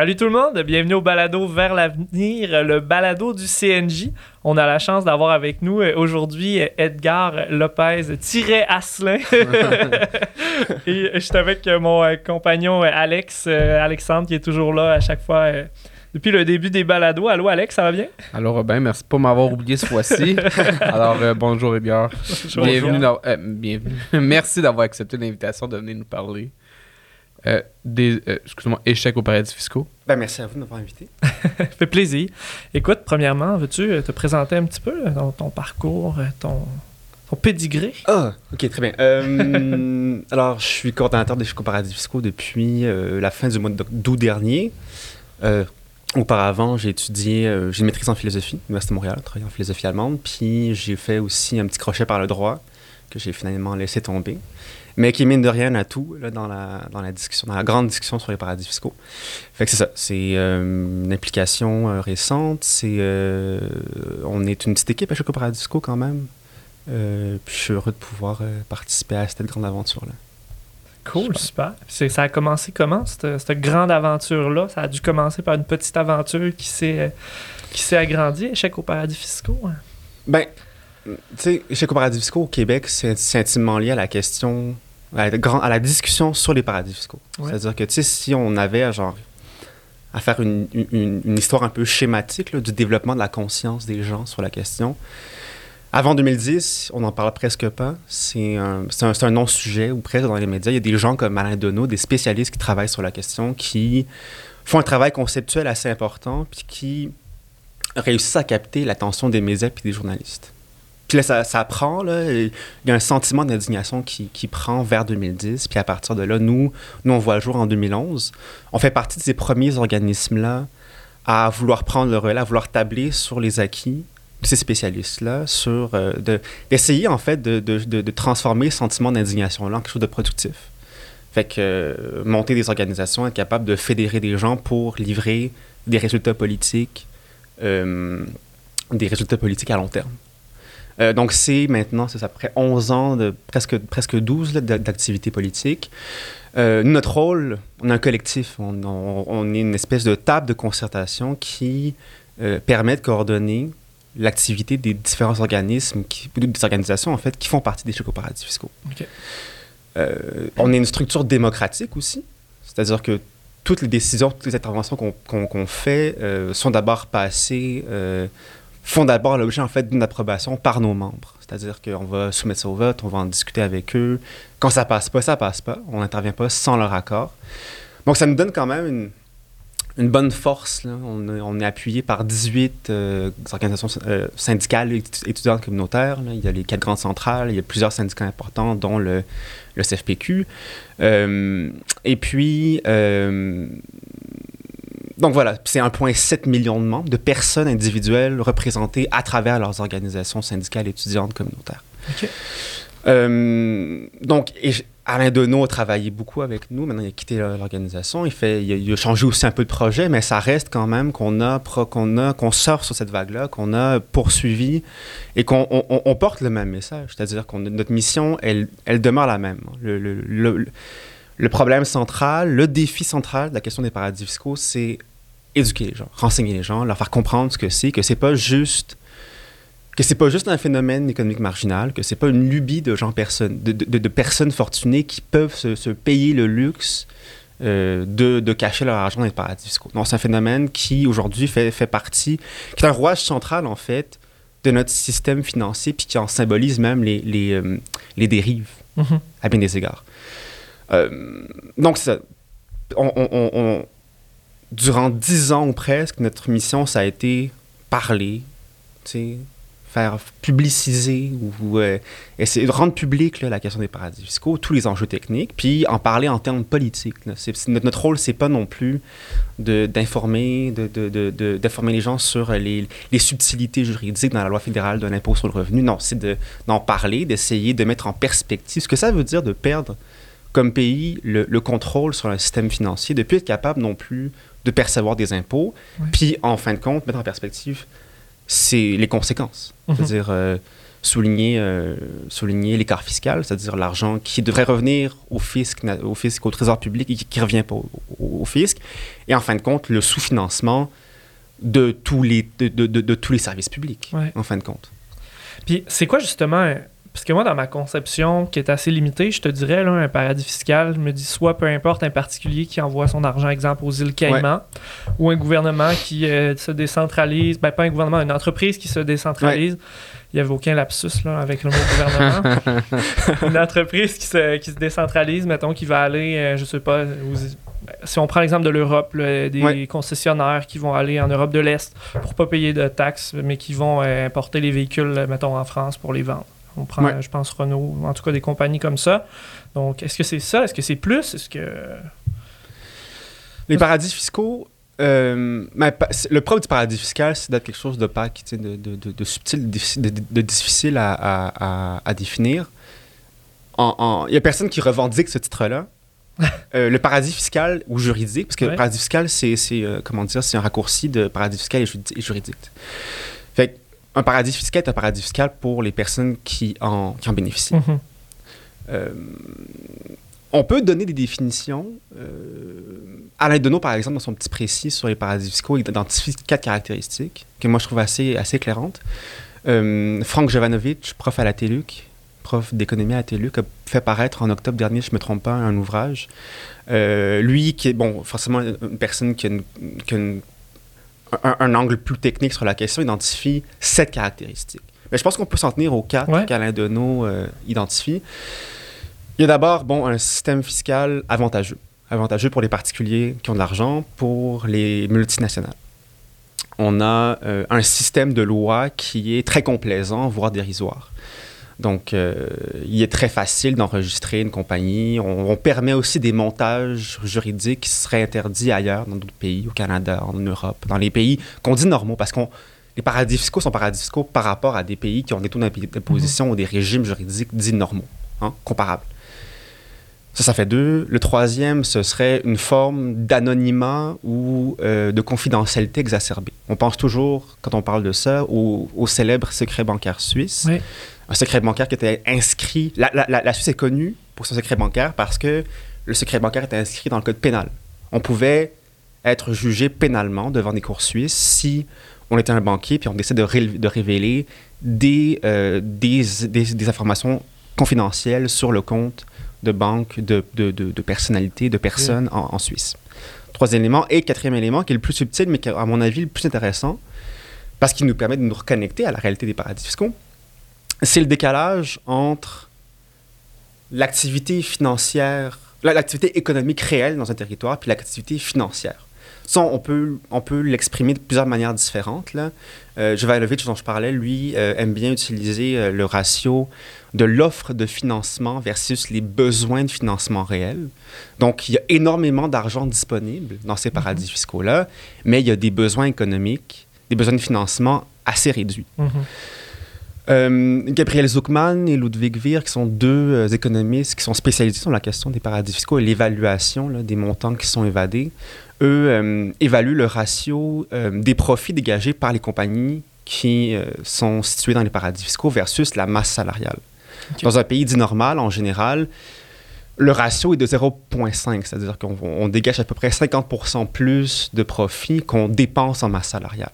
Salut tout le monde, bienvenue au balado Vers l'avenir, le balado du CNJ. On a la chance d'avoir avec nous euh, aujourd'hui euh, Edgar Lopez-Asselin. Et je suis avec euh, mon compagnon Alex, Alexandre, qui est toujours là à chaque fois depuis le début des balados. Allô Alex, ça va bien? Alors Robin, merci pas m'avoir oublié ce fois-ci. Alors bonjour. Bienvenue, bienvenue. Merci d'avoir accepté l'invitation de venir nous parler euh, des euh, échecs aux paradis fiscaux. Ben, merci à vous de m'avoir invité. fait plaisir. Écoute, premièrement, veux-tu euh, te présenter un petit peu ton, parcours, ton, ton pédigré? Ah, ok, très bien. alors, je suis coordonnateur des échecs aux paradis fiscaux depuis la fin du mois d'août dernier. auparavant, j'ai étudié, j'ai une maîtrise en philosophie, à l'Université de Montréal, travaillé en philosophie allemande, puis j'ai fait aussi un petit crochet par le droit que j'ai finalement laissé tomber mais qui mine de rien à tout là, dans, la, dans la discussion, dans la grande discussion sur les paradis fiscaux. Fait que c'est ça, c'est euh, une implication euh, récente, c'est euh, on est une petite équipe à chaque paradis fiscaux quand même. puis je suis heureux de pouvoir participer à cette grande aventure-là. Cool, super. Ça a commencé comment, cette, cette grande aventure-là? Ça a dû commencer par une petite aventure qui s'est qui s'est agrandie, échec aux paradis fiscaux? Hein? Ben, tu sais, paradis fiscaux au Québec, c'est intimement lié à la question à la, discussion sur les paradis fiscaux. C'est-à-dire que, tu sais, si on avait, genre, à faire une, une, histoire un peu schématique du développement de la conscience des gens sur la question, avant 2010, on n'en parle presque pas. C'est un, un, un non-sujet, ou presque dans les médias. Il y a des gens comme Alain Deneau, des spécialistes qui travaillent sur la question, qui font un travail conceptuel assez important, puis qui réussissent à capter l'attention des médias et des journalistes. Puis là, ça, prend, il y a un sentiment d'indignation qui, prend vers 2010. Puis à partir de là, nous, nous, on voit le jour en 2011. On fait partie de ces premiers organismes-là à vouloir prendre le relais, à vouloir tabler sur les acquis de ces spécialistes-là, sur euh, d'essayer en fait de, transformer ce sentiment d'indignation-là en quelque chose de productif. Fait que euh, monter des organisations, être capable de fédérer des gens pour livrer des résultats politiques, euh, des résultats politiques à long terme. Euh, donc, c'est maintenant, c'est après 11 ans, de, presque, presque 12 d'activité politique. Euh, notre rôle, on est un collectif, on, est une espèce de table de concertation qui euh, permet de coordonner l'activité des différents organismes, qui, des organisations en fait, qui font partie des chèques paradis fiscaux. on est une structure démocratique aussi, c'est-à-dire que toutes les décisions, toutes les interventions qu'on fait sont d'abord passées font d'abord l'objet en fait d'une approbation par nos membres. C'est-à-dire qu'on va soumettre ça au vote, on va en discuter avec eux. Quand ça passe pas, ça passe pas. On n'intervient pas sans leur accord. Donc ça nous donne quand même une, bonne force. On, est appuyé par 18 euh, organisations euh, syndicales étudiantes communautaires. Il y a les quatre grandes centrales, il y a plusieurs syndicats importants, dont le, le CFPQ. Euh, et puis, donc voilà, c'est 1,7 million de membres, de personnes individuelles représentées à travers leurs organisations syndicales étudiantes communautaires. Euh, donc, et Alain Deneau a travaillé beaucoup avec nous. Maintenant, il a quitté l'organisation. Il, fait, il a, changé aussi un peu de projet, mais ça reste quand même qu'on a, qu'on a, qu'on sort sur cette vague-là, qu'on a poursuivi et qu'on on, porte le même message. C'est-à-dire que notre mission, elle, elle demeure la même. Le, le, le, problème central, le défi central de la question des paradis fiscaux, c'est éduquer les gens, renseigner les gens, leur faire comprendre ce que c'est, que c'est pas juste que c'est pas juste un phénomène économique marginal, que c'est pas une lubie de gens personnes, de, de, personnes fortunées qui peuvent se, payer le luxe euh, de, de, cacher leur argent dans les paradis fiscaux. Non, c'est un phénomène qui aujourd'hui fait, fait partie, qui est un rouage central en fait de notre système financier, puis qui en symbolise même les, les, euh, les dérives mm-hmm. à bien des égards. Euh, donc, ça, on, on durant dix ans ou presque, notre mission, ça a été parler, faire publiciser ou euh, essayer de rendre public la question des paradis fiscaux, tous les enjeux techniques, puis en parler en termes politiques. notre, notre, rôle, c'est pas non plus d'informer de, de, d'informer les gens sur les, les, subtilités juridiques dans la loi fédérale de l'impôt sur le revenu. Non, c'est d'en parler, d'essayer de mettre en perspective ce que ça veut dire de perdre comme pays le, le contrôle sur un système financier, de plus être capable non plus de percevoir des impôts, puis en fin de compte, mettre en perspective c'est les conséquences. Mhm. C'est-à-dire, euh, souligner, euh, souligner l'écart fiscal, c'est-à-dire l'argent qui devrait revenir au fisc, au fisc, au trésor public et qui ne revient pas au, fisc. Et en fin de compte, le sous-financement de tous les, de, de, de, tous les services publics, en fin de compte. Puis c'est quoi justement parce que moi, dans ma conception, qui est assez limitée, je te dirais, là, un paradis fiscal, je me dis soit peu importe un particulier qui envoie son argent, exemple, aux îles Caïmans, ou un gouvernement qui euh, se décentralise, ben pas un gouvernement, une entreprise qui se décentralise. Il n'y avait aucun lapsus là, avec le mot gouvernement. une entreprise qui se, qui se décentralise, mettons, qui va aller, euh, je sais pas, si on prend l'exemple de l'Europe, des concessionnaires qui vont aller en Europe de l'Est pour pas payer de taxes, mais qui vont euh, importer les véhicules, mettons, en France pour les vendre. On prend, je pense, Renault, en tout cas des compagnies comme ça. Donc, est-ce que c'est ça? Est-ce que c'est plus? Est-ce que. Les paradis fiscaux, euh, le propre du paradis fiscal, c'est d'être quelque chose de de, de, de, subtil, de, difficile à, à, définir. Il n'y a personne qui revendique ce titre-là. Euh, le paradis fiscal ou juridique, parce que le paradis fiscal, c'est euh, comment dire, c'est un raccourci de paradis fiscal et, juridique. Fait un paradis fiscal est un paradis fiscal pour les personnes qui en, qui en bénéficient. Mm-hmm. Euh, on peut donner des définitions. Euh, Alain Deneau, par exemple, dans son petit précis sur les paradis fiscaux, il identifie quatre caractéristiques que moi je trouve assez, assez éclairantes. Euh, Franck Jovanovic, prof à la TELUC, prof d'économie à la TELUC, a fait paraître en octobre dernier, je ne me trompe pas, un ouvrage. Euh, lui, qui est, bon, forcément une personne qui a, une, un, angle plus technique sur la question, identifie sept caractéristiques. Mais je pense qu'on peut s'en tenir aux quatre qu'Alain Deneau euh, identifie. Il y a d'abord bon, un système fiscal avantageux. Avantageux pour les particuliers qui ont de l'argent, pour les multinationales. On a euh, un système de loi qui est très complaisant, voire dérisoire. Donc, euh, il est très facile d'enregistrer une compagnie. On, permet aussi des montages juridiques qui seraient interdits ailleurs, dans d'autres pays, au Canada, en Europe, dans les pays qu'on dit normaux, parce que les paradis fiscaux sont paradis fiscaux par rapport à des pays qui ont des taux d'imposition mhm. ou des régimes juridiques dits normaux, hein, comparables. Ça, ça fait deux. Le troisième, ce serait une forme d'anonymat ou euh, de confidentialité exacerbée. On pense toujours, quand on parle de ça, au, célèbre secret bancaire suisse. Un secret bancaire qui était inscrit. La, la, Suisse est connue pour son secret bancaire parce que le secret bancaire était inscrit dans le code pénal. On pouvait être jugé pénalement devant des cours suisses si on était un banquier puis on décide de, de révéler des, euh, des, des, des informations confidentielles sur le compte de banques, de, de, de, personnalités, de personnes en, Suisse. Troisième élément. Et quatrième élément, qui est le plus subtil, mais qui est, à mon avis, le plus intéressant, parce qu'il nous permet de nous reconnecter à la réalité des paradis fiscaux, c'est le décalage entre l'activité financière, l'activité économique réelle dans un territoire, puis l'activité financière. Ça, on peut, on peut l'exprimer de plusieurs manières différentes. Là. Euh, dont je parlais, lui, euh, aime bien utiliser euh, le ratio de l'offre de financement versus les besoins de financement réels. Donc, il y a énormément d'argent disponible dans ces paradis mhm. fiscaux-là, mais il y a des besoins économiques, des besoins de financement assez réduits. Mhm. Euh, Gabriel Zuckman et Ludwig Wier, qui sont deux euh, économistes qui sont spécialisés sur la question des paradis fiscaux et l'évaluation des montants qui sont évadés, eux euh, évaluent le ratio des profits dégagés par les compagnies qui sont situées dans les paradis fiscaux versus la masse salariale. Dans un pays dit normal, en général, le ratio est de 0,5, c'est-à-dire qu'on dégage à peu près 50% plus de profits qu'on dépense en masse salariale.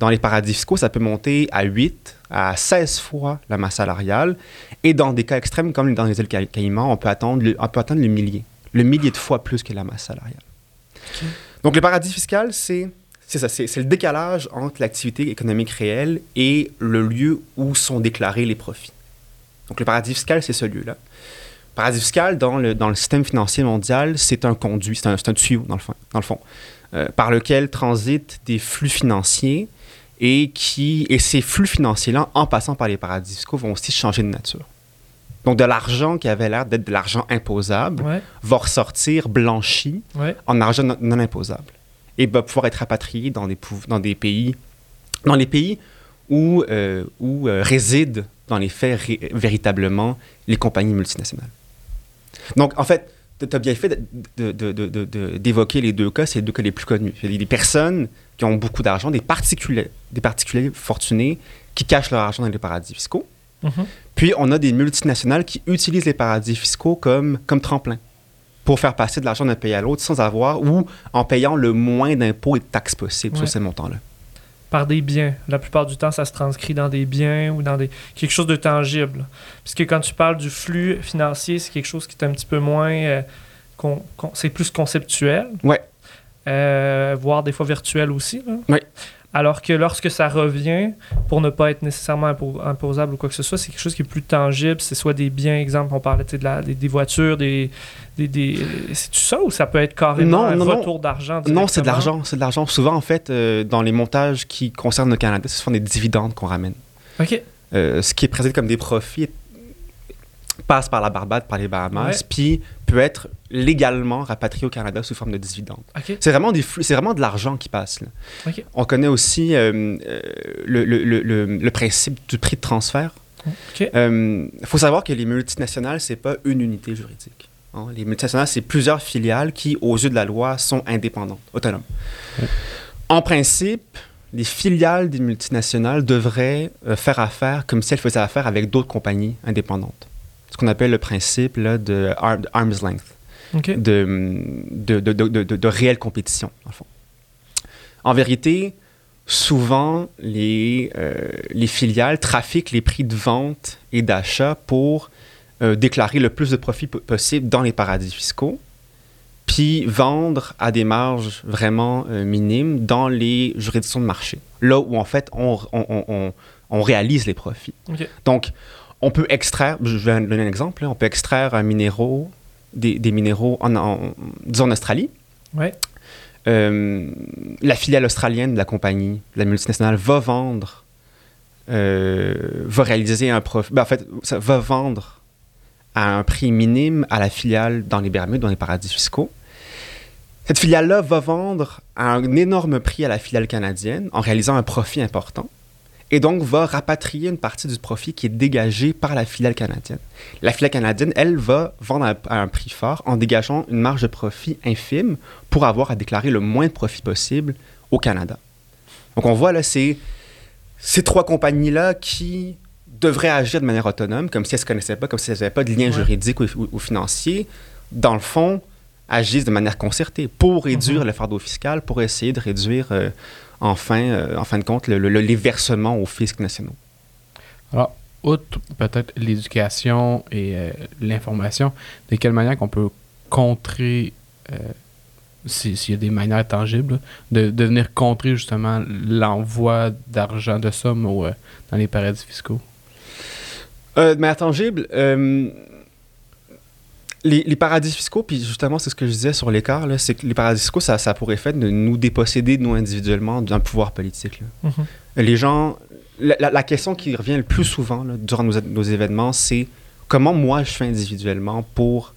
Dans les paradis fiscaux, ça peut monter à 8 à 16 fois la masse salariale. Et dans des cas extrêmes, comme dans les îles Caïmans, on peut, attendre le, on peut atteindre le millier. Le millier de fois plus que la masse salariale. Donc, le paradis fiscal, c'est c'est ça, c'est le décalage entre l'activité économique réelle et le lieu où sont déclarés les profits. Donc le paradis fiscal, c'est ce lieu-là. Le paradis fiscal, dans le, dans le système financier mondial, c'est un conduit, c'est un, un, tuyau, dans le fond, dans le fond euh, par lequel transitent des flux financiers et, qui, et ces flux financiers-là, en passant par les paradis fiscaux, vont aussi changer de nature. Donc, de l'argent qui avait l'air d'être de l'argent imposable va ressortir blanchi en argent non, imposable et va pouvoir être rapatrié dans des, dans des pays, dans les pays où, euh, où euh, résident dans les faits véritablement les compagnies multinationales. Donc, en fait, tu as bien fait d'évoquer les deux cas, c'est les deux cas les plus connus. Il y a des personnes qui ont beaucoup d'argent, des particuliers, des particuliers fortunés qui cachent leur argent dans les paradis fiscaux. Mhm. Puis, on a des multinationales qui utilisent les paradis fiscaux comme, comme tremplin pour faire passer de l'argent d'un pays à l'autre sans avoir ou en payant le moins d'impôts et de taxes possibles Ouais. sur ces montants-là. Par des biens. La plupart du temps, ça se transcrit dans des biens ou dans des quelque chose de tangible. Puisque quand tu parles du flux financier, c'est quelque chose qui est un petit peu moins... euh, con- con- c'est plus conceptuel. Ouais. Euh, voire des fois virtuel aussi. là. Ouais. Alors que lorsque ça revient, pour ne pas être nécessairement impo- imposable ou quoi que ce soit, c'est quelque chose qui est plus tangible. C'est soit des biens, exemple, on parlait de la, des, des voitures, des. Des, des C'est-tu ça ou ça peut être carrément Non, un non, retour d'argent? Non, c'est de l'argent. C'est de l'argent. Souvent, en fait, euh, dans les montages qui concernent le Canada, ce sont des dividendes qu'on ramène. OK. Euh, ce qui est présenté comme des profits passe par la Barbade, par les Bahamas, puis peut être légalement rapatrié au Canada sous forme de dividendes. OK. C'est vraiment, des flux- c'est vraiment de l'argent qui passe. là. On connaît aussi euh, euh, le, le- le- le- le principe du prix de transfert. Il faut savoir que les multinationales, c'est pas une unité juridique. Hein. Les multinationales, c'est plusieurs filiales qui, aux yeux de la loi, sont indépendantes, autonomes. En principe, les filiales des multinationales devraient euh, faire affaire comme si elles faisaient affaire avec d'autres compagnies indépendantes. Ce qu'on appelle le principe là, de ar- de arm's length OK. de, de, de, de, de- de réelle compétition, en fond. En vérité, souvent, les, euh, les filiales trafiquent les prix de vente et d'achat pour euh, déclarer le plus de profit po- possible dans les paradis fiscaux, puis vendre à des marges vraiment euh, minimes dans les juridictions de marché, là où en fait on, on- on- on- on réalise les profits. Donc, on peut extraire, je vais donner un exemple, là, on peut extraire un minéraux, des, des minéraux en, en, disons en Australie. Ouais. Euh, la filiale australienne de la compagnie, la multinationale, va vendre, euh, va réaliser un profit. ben, en fait, ça va vendre à un prix minime à la filiale dans les Bermudes, dans les paradis fiscaux. Cette filiale-là va vendre à un énorme prix à la filiale canadienne en réalisant un profit important et donc va rapatrier une partie du profit qui est dégagé par la filiale canadienne. La filiale canadienne, elle, va vendre à, un prix fort en dégageant une marge de profit infime pour avoir à déclarer le moins de profit possible au Canada. Donc on voit là, c'est ces trois compagnies-là qui devraient agir de manière autonome, comme si elles ne se connaissaient pas, comme si elles n'avaient pas de lien Ouais. juridique ou, ou- ou financier, dans le fond, agissent de manière concertée pour réduire Mhm. le fardeau fiscal, pour essayer de réduire, euh, en, fin, euh, en fin de compte, le- le- le- les versements aux fiscs nationaux. Alors, outre peut-être l'éducation et euh, l'information, de quelle manière qu'on peut contrer, si- s'il y a des manières tangibles, de, de venir contrer justement l'envoi d'argent, de sommes au, dans les paradis fiscaux? Euh, de manière tangible, euh, les, les paradis fiscaux, puis justement, c'est ce que je disais sur l'écart, c'est que les paradis fiscaux, ça, ça a pour effet de nous déposséder, nous individuellement, d'un pouvoir politique. là. Mhm. Les gens. La, la- la question qui revient le plus souvent là, durant nos, nos événements, c'est comment moi je fais individuellement pour,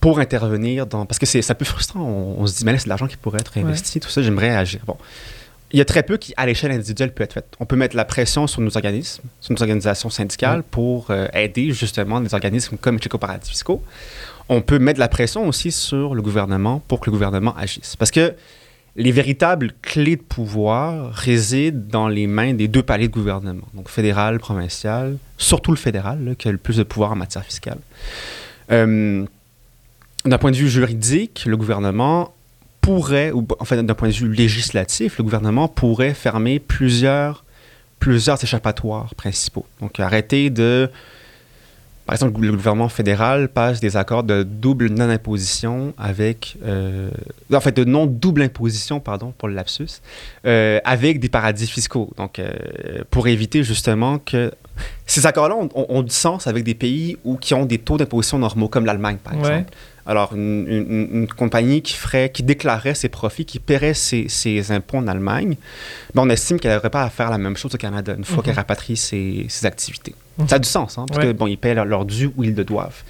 pour intervenir dans. Parce que c'est c'est un peu frustrant. On, on se dit, mais là, c'est de l'argent qui pourrait être investi, tout ça, j'aimerais agir. Bon. Il y a très peu qui, à l'échelle individuelle, peut être fait. On peut mettre la pression sur nos organismes, sur nos organisations syndicales pour euh, aider justement des organismes comme les paradis fiscaux. On peut mettre la pression aussi sur le gouvernement pour que le gouvernement agisse. Parce que les véritables clés de pouvoir résident dans les mains des deux paliers de gouvernement, donc fédéral, provincial, surtout le fédéral, là, qui a le plus de pouvoir en matière fiscale. Euh, d'un point de vue juridique, le gouvernement pourrait, ou en fait d'un point de vue législatif, le gouvernement pourrait fermer plusieurs, plusieurs échappatoires principaux. Donc arrêter de... Par exemple, le gouvernement fédéral passe des accords de double non-imposition avec... euh, en fait, de non-double imposition, pardon, pour le lapsus, euh, avec des paradis fiscaux. Donc, euh, pour éviter justement que... Ces accords-là ont, ont- ont du sens avec des pays où, qui ont des taux d'imposition normaux, comme l'Allemagne, par Ouais. Alors, une, une- une compagnie qui, ferait, qui déclarait ses profits, qui paierait ses, ses impôts en Allemagne, ben, on estime qu'elle n'aurait pas à faire la même chose au Canada une fois Mhm. qu'elle rapatrie ses, ses activités. Mhm. Ça a du sens, hein, parce Ouais. que bon, ils paient leur, leur dû où ils le doivent.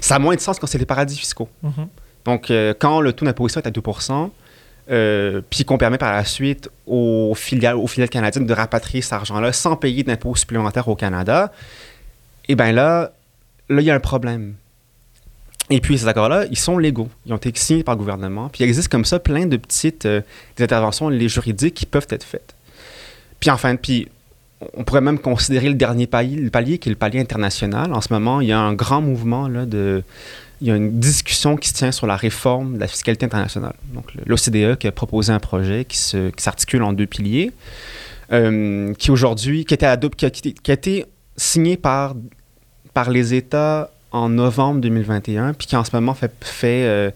Ça a moins de sens quand c'est les paradis fiscaux. Mhm. Donc, euh, quand le taux d'imposition est à 2% euh, puis qu'on permet par la suite aux filiales, aux filiales canadiennes de rapatrier cet argent-là sans payer d'impôts supplémentaires au Canada, eh bien là, là, il y a un problème. Et puis, ces accords-là, ils sont légaux. Ils ont été signés par le gouvernement. Puis, il existe comme ça plein de petites euh, interventions les juridiques qui peuvent être faites. Puis, enfin, puis, on pourrait même considérer le dernier palier, le palier qui est le palier international. En ce moment, il y a un grand mouvement là. Il y a une discussion qui se tient sur la réforme de la fiscalité internationale. Donc, l'OCDE qui a proposé un projet qui, s'articule en deux piliers, euh, qui aujourd'hui, qui, a, qui a été signé par, par les États en novembre 2021, puis qui en ce moment fait, fait euh,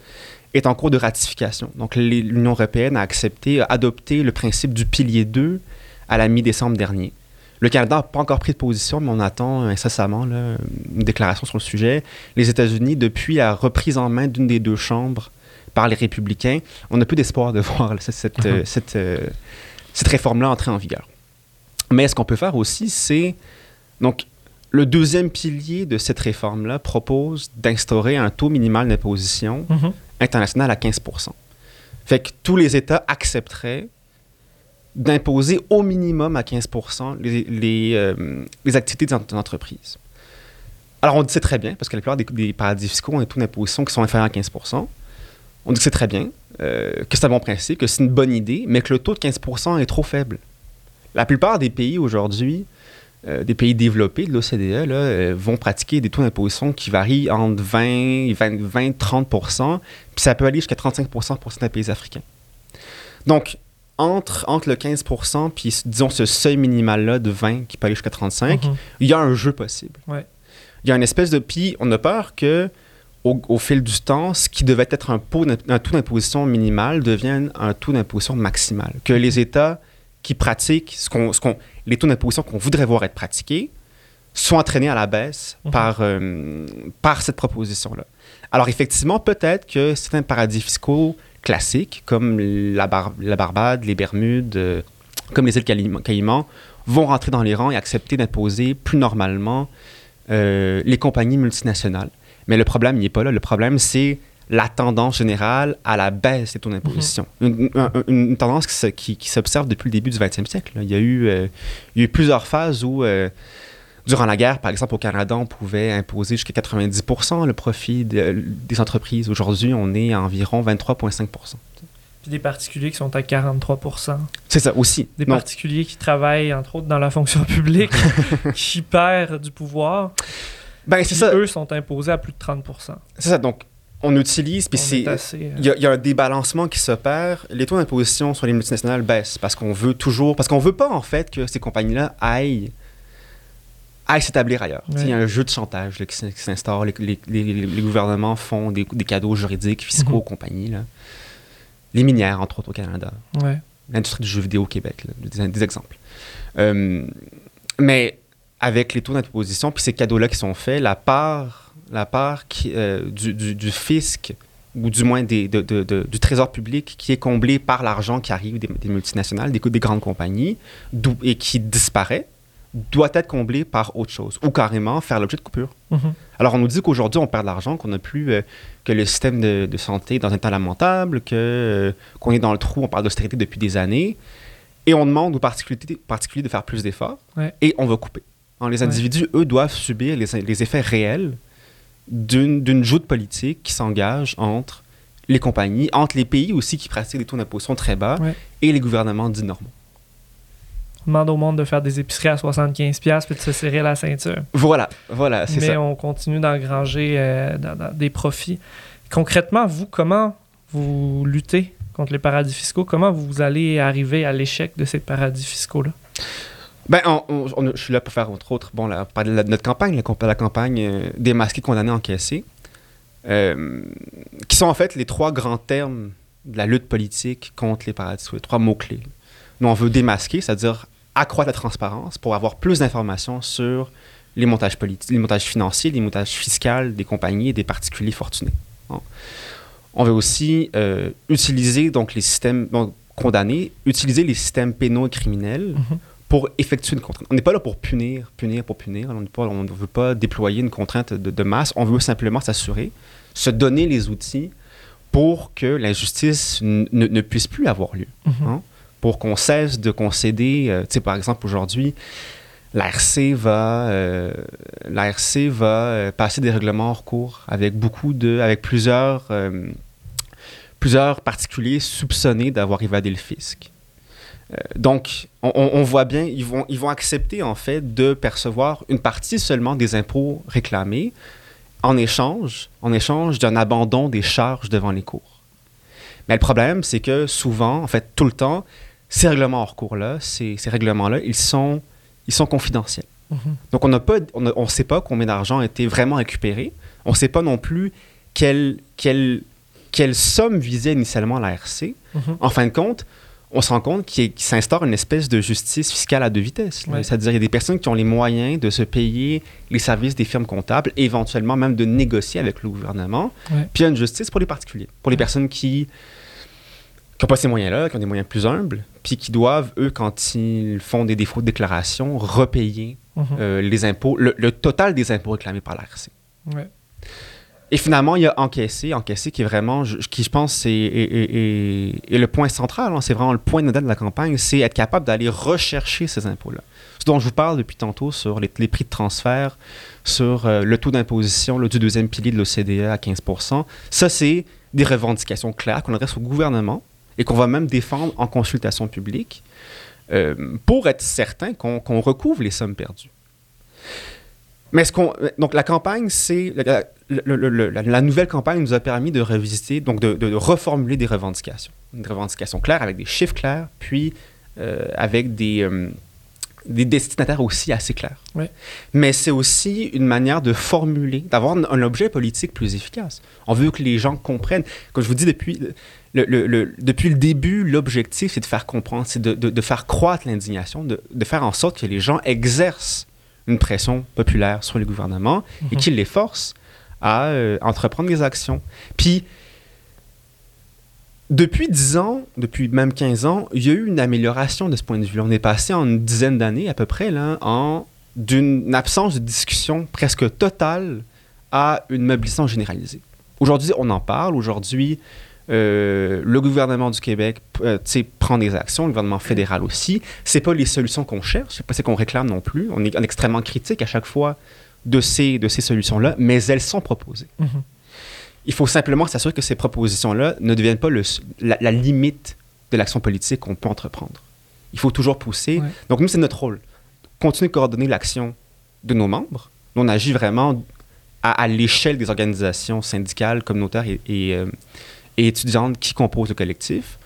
est en cours de ratification. Donc, l'Union européenne a accepté, a adopté le principe du pilier 2 à la mi-décembre dernier. Le Canada n'a pas encore pris de position, mais on attend incessamment là, une déclaration sur le sujet. Les États-Unis, depuis la reprise en main d'une des deux chambres par les républicains, on n'a plus d'espoir de voir cette, euh, cette, euh, cette réforme-là entrer en vigueur. Mais ce qu'on peut faire aussi, c'est... Donc, le deuxième pilier de cette réforme-là propose d'instaurer un taux minimal d'imposition mm-hmm. international à 15% Fait que tous les États accepteraient d'imposer au minimum à 15 les, les, euh, les activités des entreprises. Alors, on dit c'est très bien, parce que la plupart des, paradis fiscaux ont un taux d'imposition qui sont inférieurs à 15% On dit que c'est très bien, euh, que c'est un bon principe, que c'est une bonne idée, mais que le taux de 15% est trop faible. La plupart des pays aujourd'hui, euh, des pays développés de l'OCDE, vont pratiquer des taux d'imposition qui varient entre 20, 20, 20 30 puis ça peut aller jusqu'à 35 pour certains pays africains. Donc, entre, entre le 15 puis, disons, ce seuil minimal-là de 20 qui peut aller jusqu'à 35, mhm. il y a un jeu possible. Il y a une espèce de... Puis, on a peur que au, fil du temps, ce qui devait être un, taux d'imposition minimal devienne un taux d'imposition maximal. Que les États qui pratiquent ce qu'on, ce qu'on, les taux d'imposition qu'on voudrait voir être pratiqués soient entraînés à la baisse mhm. par, euh, par cette proposition-là. Alors, effectivement, peut-être que certains paradis fiscaux classiques, comme la, la Barbade, les Bermudes, euh, comme les îles Caïmans, vont rentrer dans les rangs et accepter d'imposer plus normalement euh, les compagnies multinationales. Mais le problème, il n'est pas là. Le problème, c'est la tendance générale à la baisse des taux d'imposition. Mhm. une, tendance qui, qui, s'observe depuis le début du 20e siècle. Il y, a eu, euh, il y a eu plusieurs phases où Durant la guerre, par exemple, au Canada, on pouvait imposer jusqu'à 90% le profit des entreprises. Aujourd'hui, on est à environ 23,5 puis des particuliers qui sont à 43% C'est ça aussi. Des particuliers qui travaillent, entre autres, dans la fonction publique, qui perdent du pouvoir. Ben, c'est ça. Eux sont imposés à plus de 30% C'est ça. Donc, on utilise, puis c'est. Euh, il y, a un débalancement qui s'opère. Les taux d'imposition sur les multinationales baissent parce qu'on veut toujours. Parce qu'on veut pas, en fait, que ces compagnies-là aillent à s'établir ailleurs. Il y a un jeu de chantage qui s'instaure. Les, gouvernements font des, cadeaux juridiques, fiscaux mhm. aux compagnies. Les minières, entre autres, au Canada. L'industrie du jeu vidéo au Québec, des, exemples. Euh, mais avec les taux d'imposition, puis ces cadeaux-là qui sont faits, la part, la part euh, du, fisc, ou du moins des, du trésor public, qui est comblé par l'argent qui arrive des, multinationales, des, des grandes compagnies, et qui disparaît, doit être comblé par autre chose ou carrément faire l'objet de coupures. Mhm. Alors, on nous dit qu'aujourd'hui, on perd de l'argent, qu'on n'a plus, euh, que le système de, santé est dans un état lamentable, que, euh, qu'on est dans le trou, on parle d'austérité depuis des années, et on demande aux particuliers, particuliers de faire plus d'efforts, et on va couper. les individus, eux, doivent subir les, effets réels d'une, joute politique qui s'engage entre les compagnies, entre les pays aussi qui pratiquent des taux d'imposition très bas, et les gouvernements dits normaux demande au monde de faire des épiceries à 75$ puis de se serrer la ceinture. Voilà, voilà, c'est ça. Mais on continue d'engranger euh, des profits. Concrètement, vous, comment vous luttez contre les paradis fiscaux? Comment vous allez arriver à l'échec de ces paradis fiscaux-là? Ben, je suis là pour faire, entre autres, bon, parler de notre campagne, la, campagne euh, Démasquer, condamné, encaissé, euh, qui sont en fait les trois grands termes de la lutte politique contre les paradis les trois mots-clés. Nous, on veut démasquer, c'est-à-dire accroître la transparence pour avoir plus d'informations sur les montages les montages financiers, les montages fiscaux des compagnies et des particuliers fortunés. On veut aussi euh, utiliser donc les systèmes condamnés, utiliser les systèmes pénaux et criminels mm-hmm. Pour effectuer une contrainte. On n'est pas là pour punir, punir pour punir. On ne veut pas déployer une contrainte de, masse. On veut simplement s'assurer, se donner les outils pour que l'injustice ne puisse plus avoir lieu. Mm-hmm pour qu'on cesse de concéder. Euh, tu sais, par exemple, aujourd'hui, l'ARC va, euh, va euh, passer des règlements hors cours avec beaucoup de, avec plusieurs, plusieurs particuliers soupçonnés d'avoir évadé le fisc. Donc, on, on, voit bien, ils vont, ils vont accepter en fait de percevoir une partie seulement des impôts réclamés en échange, en échange d'un abandon des charges devant les cours. Mais le problème, c'est que souvent, en fait, tout le temps, ces règlements hors cours-là, ces, ces règlements-là, ils sont, ils sont confidentiels. Mhm. Donc, on ne sait pas combien d'argent a été vraiment récupéré. On ne sait pas non plus quelle, quelle, quelle somme visait initialement la RC. Mhm. En fin de compte, on se rend compte qu'il s'instaure une espèce de justice fiscale à deux vitesses. C'est-à-dire qu'il y a des personnes qui ont les moyens de se payer les services des firmes comptables, éventuellement même de négocier avec le gouvernement. Puis il y a une justice pour les particuliers, pour les personnes qui n'ont pas ces moyens-là, qui ont des moyens plus humbles, puis qui doivent, eux, quand ils font des défauts de déclaration, repayer mhm. euh, les impôts, le, total des impôts réclamés par l'ARC. Et finalement, il y a encaissé, encaissé qui est vraiment, qui je pense, est, est, le point central, hein. c'est vraiment le point nodal de la campagne, c'est être capable d'aller rechercher ces impôts-là. Ce dont je vous parle depuis tantôt sur les, prix de transfert, sur euh, le taux d'imposition du deuxième pilier de l'OCDE à 15% ça, c'est des revendications claires qu'on adresse au gouvernement et qu'on va même défendre en consultation publique euh, pour être certain qu'on recouvre les sommes perdues. Mais ce qu'on, donc la campagne, c'est la, nouvelle campagne nous a permis de revisiter, donc de, reformuler des revendications, des revendications claires avec des chiffres clairs, puis euh, avec des euh, des destinataires aussi assez clairs. Mais c'est aussi une manière de formuler, d'avoir un, objet politique plus efficace. On veut que les gens comprennent. Comme je vous dis depuis le, depuis le début, l'objectif, c'est de faire comprendre, c'est de, de, faire croître l'indignation, de, faire en sorte que les gens exercent une pression populaire sur le gouvernement et mhm. qu'il les force à euh, entreprendre des actions. Puis, depuis 10 ans, depuis même 15 ans, il y a eu une amélioration de ce point de vue. On est passé en une dizaine d'années à peu près là, en d'une absence de discussion presque totale à une mobilisation généralisée. Aujourd'hui, on en parle. Aujourd'hui, euh, le gouvernement du Québec euh, prend des actions, le gouvernement fédéral aussi. C'est pas les solutions qu'on cherche, c'est pas ce qu'on réclame non plus. On est extrêmement critique à chaque fois de ces, de ces solutions-là, mais elles sont proposées. Mm-hmm. Il faut simplement s'assurer que ces propositions-là ne deviennent pas le, la, limite de l'action politique qu'on peut entreprendre. Il faut toujours pousser. Donc nous, c'est notre rôle. Continuer de coordonner l'action de nos membres. on agit vraiment à, l'échelle des organisations syndicales, communautaires et, et euh, et étudiantes qui composent le collectif.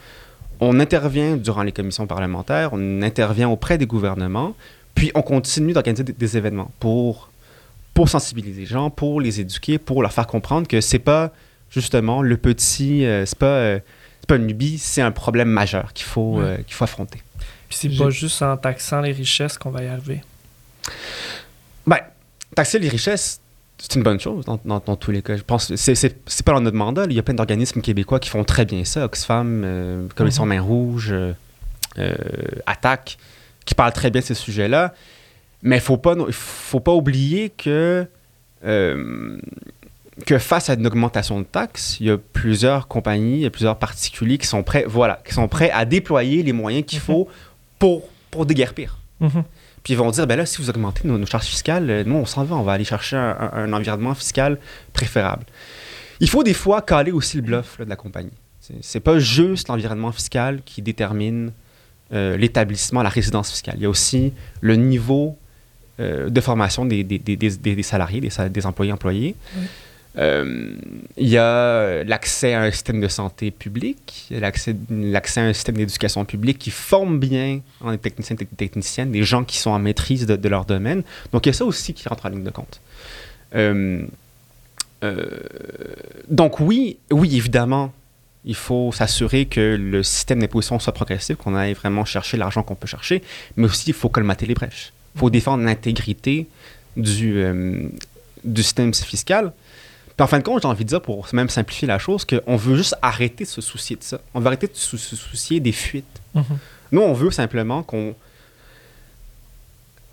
On intervient durant les commissions parlementaires, on intervient auprès des gouvernements, puis on continue d'organiser des, événements pour, pour sensibiliser les gens, pour les éduquer, pour leur faire comprendre que c'est pas justement le petit, euh, c'est pas, euh, pas une lubie, c'est un problème majeur qu'il faut, euh, qu'il faut affronter. Puis c'est pas juste en taxant les richesses qu'on va y arriver. Ben, taxer les richesses, c'est une bonne chose dans, tous les cas. Je pense que c'est pas dans notre mandat. Il y a plein d'organismes québécois qui font très bien ça. Oxfam, euh, Commission mhm. Main Rouge, euh, euh, Attaque, qui parlent très bien de ces sujets-là. Mais il ne faut pas, faut pas oublier que, que face à une augmentation de taxes, il y a plusieurs compagnies, il y a plusieurs particuliers qui sont prêts, voilà, qui sont prêts à déployer les moyens qu'il mhm. faut pour, pour déguerpir. Mhm. Puis ils vont dire, ben là, si vous augmentez nos, charges fiscales, euh, nous, on s'en va, on va aller chercher un, environnement fiscal préférable. Il faut des fois caler aussi le bluff de la compagnie. C'est pas juste l'environnement fiscal qui détermine euh, l'établissement, la résidence fiscale. Il y a aussi le niveau euh, de formation des, des, des, des salariés, des, employés employés. Euh, il y a l'accès à un système de santé public, l'accès à un système d'éducation publique qui forme bien les techniciens et techniciennes, des gens qui sont en maîtrise de, leur domaine. Donc, il y a ça aussi qui rentre en ligne de compte. Euh, euh, donc, oui, oui, évidemment, il faut s'assurer que le système d'imposition soit progressif, qu'on aille vraiment chercher l'argent qu'on peut chercher, mais aussi il faut colmater les brèches. Il faut défendre l'intégrité du, du système fiscal puis en fin de compte, j'ai envie de dire, pour même simplifier la chose, qu'on veut juste arrêter de se soucier de ça. On veut arrêter de se, soucier des fuites. Mm-hmm. Nous, on veut simplement qu'on.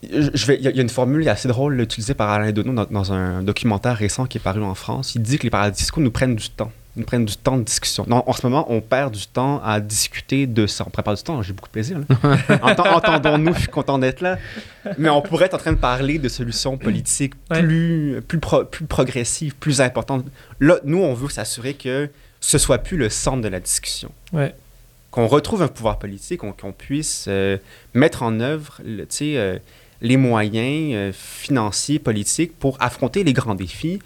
Je vais, il y, a une formule assez drôle utilisée par Alain Deneau dans, dans, un documentaire récent qui est paru en France. Il dit que les paradis fiscaux nous prennent du temps nous prennent du temps de discussion. en ce moment, on perd du temps à discuter de ça. On prépare du temps, j'ai beaucoup de plaisir. Entendons-nous, je suis content d'être là. Mais on pourrait être en train de parler de solutions politiques plus, plus, plus progressives, plus importantes. Là, nous, on veut s'assurer que ce soit plus le centre de la discussion. Ouais. qu'on retrouve un pouvoir politique, qu'on puisse euh, mettre en œuvre le, euh, les moyens euh, financiers, politiques pour affronter les grands défis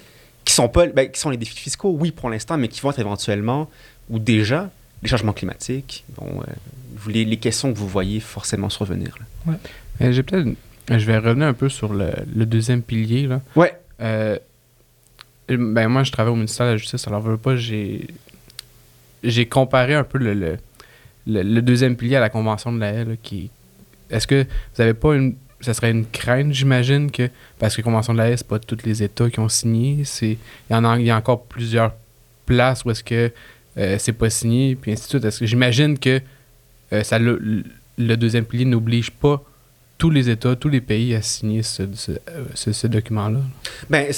qui sont, pas, ben, qui sont les défis fiscaux, oui, pour l'instant, mais qui vont être éventuellement, ou déjà, les changements climatiques, bon, les, les, questions que vous voyez forcément survenir. Ouais. J'ai peut-être... Je vais revenir un peu sur le, le deuxième pilier. Là. Ouais. ben moi, je travaille au ministère de la Justice, alors veux pas, j'ai j'ai comparé un peu le, le, deuxième pilier à la Convention de la haie, qui... Est-ce que vous n'avez pas une... Ça serait une crainte, j'imagine, que... Parce que la Convention de la haie, c'est pas tous les États qui ont signé. Il, y en a, y a encore plusieurs places où est-ce que euh, c'est pas signé, puis ainsi de suite. Est-ce que j'imagine que euh, ça le, deuxième pilier n'oblige pas tous les États, tous les pays à signer ce, ce, ce, document-là? Ben,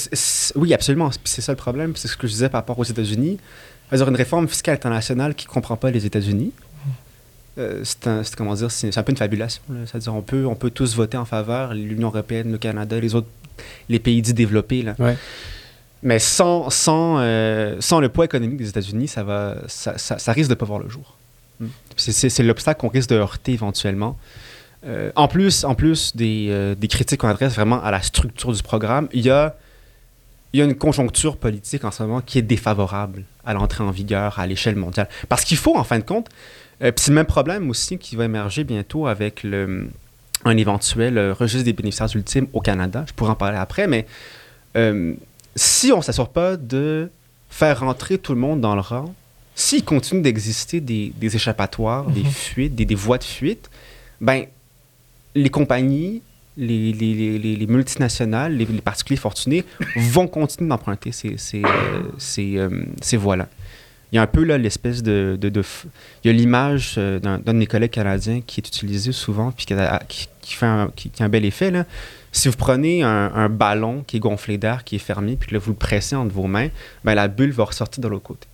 oui, absolument. C'est ça le problème. C'est ce que je disais par rapport aux États-Unis. une réforme fiscale internationale qui ne comprend pas les États-Unis, euh, c'est comment dire, c'est un peu une fabulation. C'est-à-dire on peut, on peut tous voter en faveur, l'Union européenne, le Canada, les autres, les pays dits développés. Là. Mais sans, sans, euh, sans le poids économique des États-Unis, ça, va, ça, ça, risque de ne pas voir le jour. Hmm. C'est l'obstacle qu'on risque de heurter éventuellement. Euh, en plus, en plus des, des critiques qu'on adresse vraiment à la structure du programme, il y a, il y a une conjoncture politique en ce moment qui est défavorable à l'entrée en vigueur à l'échelle mondiale. Parce qu'il faut, en fin de compte, euh, c'est le même problème aussi qui va émerger bientôt avec le, un éventuel euh, registre des bénéficiaires ultimes au Canada. Je pourrais en parler après, mais euh, si on ne s'assure pas de faire rentrer tout le monde dans le rang, s'il continue d'exister des, des, échappatoires, des mhm. fuites, des, des, voies de fuite, ben, les compagnies, les, les, les, les multinationales, les, particuliers fortunés vont continuer d'emprunter ces, ces, ces, ces voies-là il y a un peu là l'espèce de, de, Il y a l'image euh, d'un de mes collègues canadiens qui est utilisé souvent puis qui, qui, fait un, qui, a un bel effet. Là. Si vous prenez un, ballon qui est gonflé d'air, qui est fermé, puis que là, vous le pressez entre vos mains, ben, la bulle va ressortir de l'autre côté.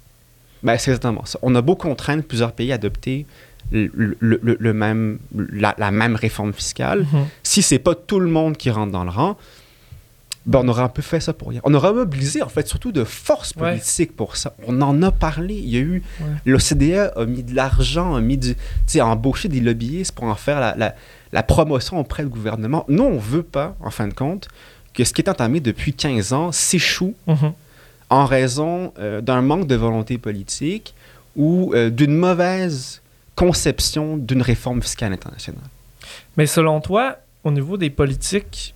Ben, c'est exactement ça. On a beau contraindre plusieurs pays à adopter le, le, le même, la, la, même réforme fiscale. Mm-hmm. Si c'est pas tout le monde qui rentre dans le rang, ben, on aurait un peu fait ça pour rien. On aurait mobilisé, en fait, surtout de forces politiques pour ça. On en a parlé. Il y a eu. L'OCDE a mis de l'argent, a mis du. Tu sais, embauché des lobbyistes pour en faire la, la, promotion auprès du gouvernement. Nous, on veut pas, en fin de compte, que ce qui est entamé depuis 15 ans s'échoue mm-hmm. en raison euh, d'un manque de volonté politique ou euh, d'une mauvaise conception d'une réforme fiscale internationale. Mais selon toi, au niveau des politiques,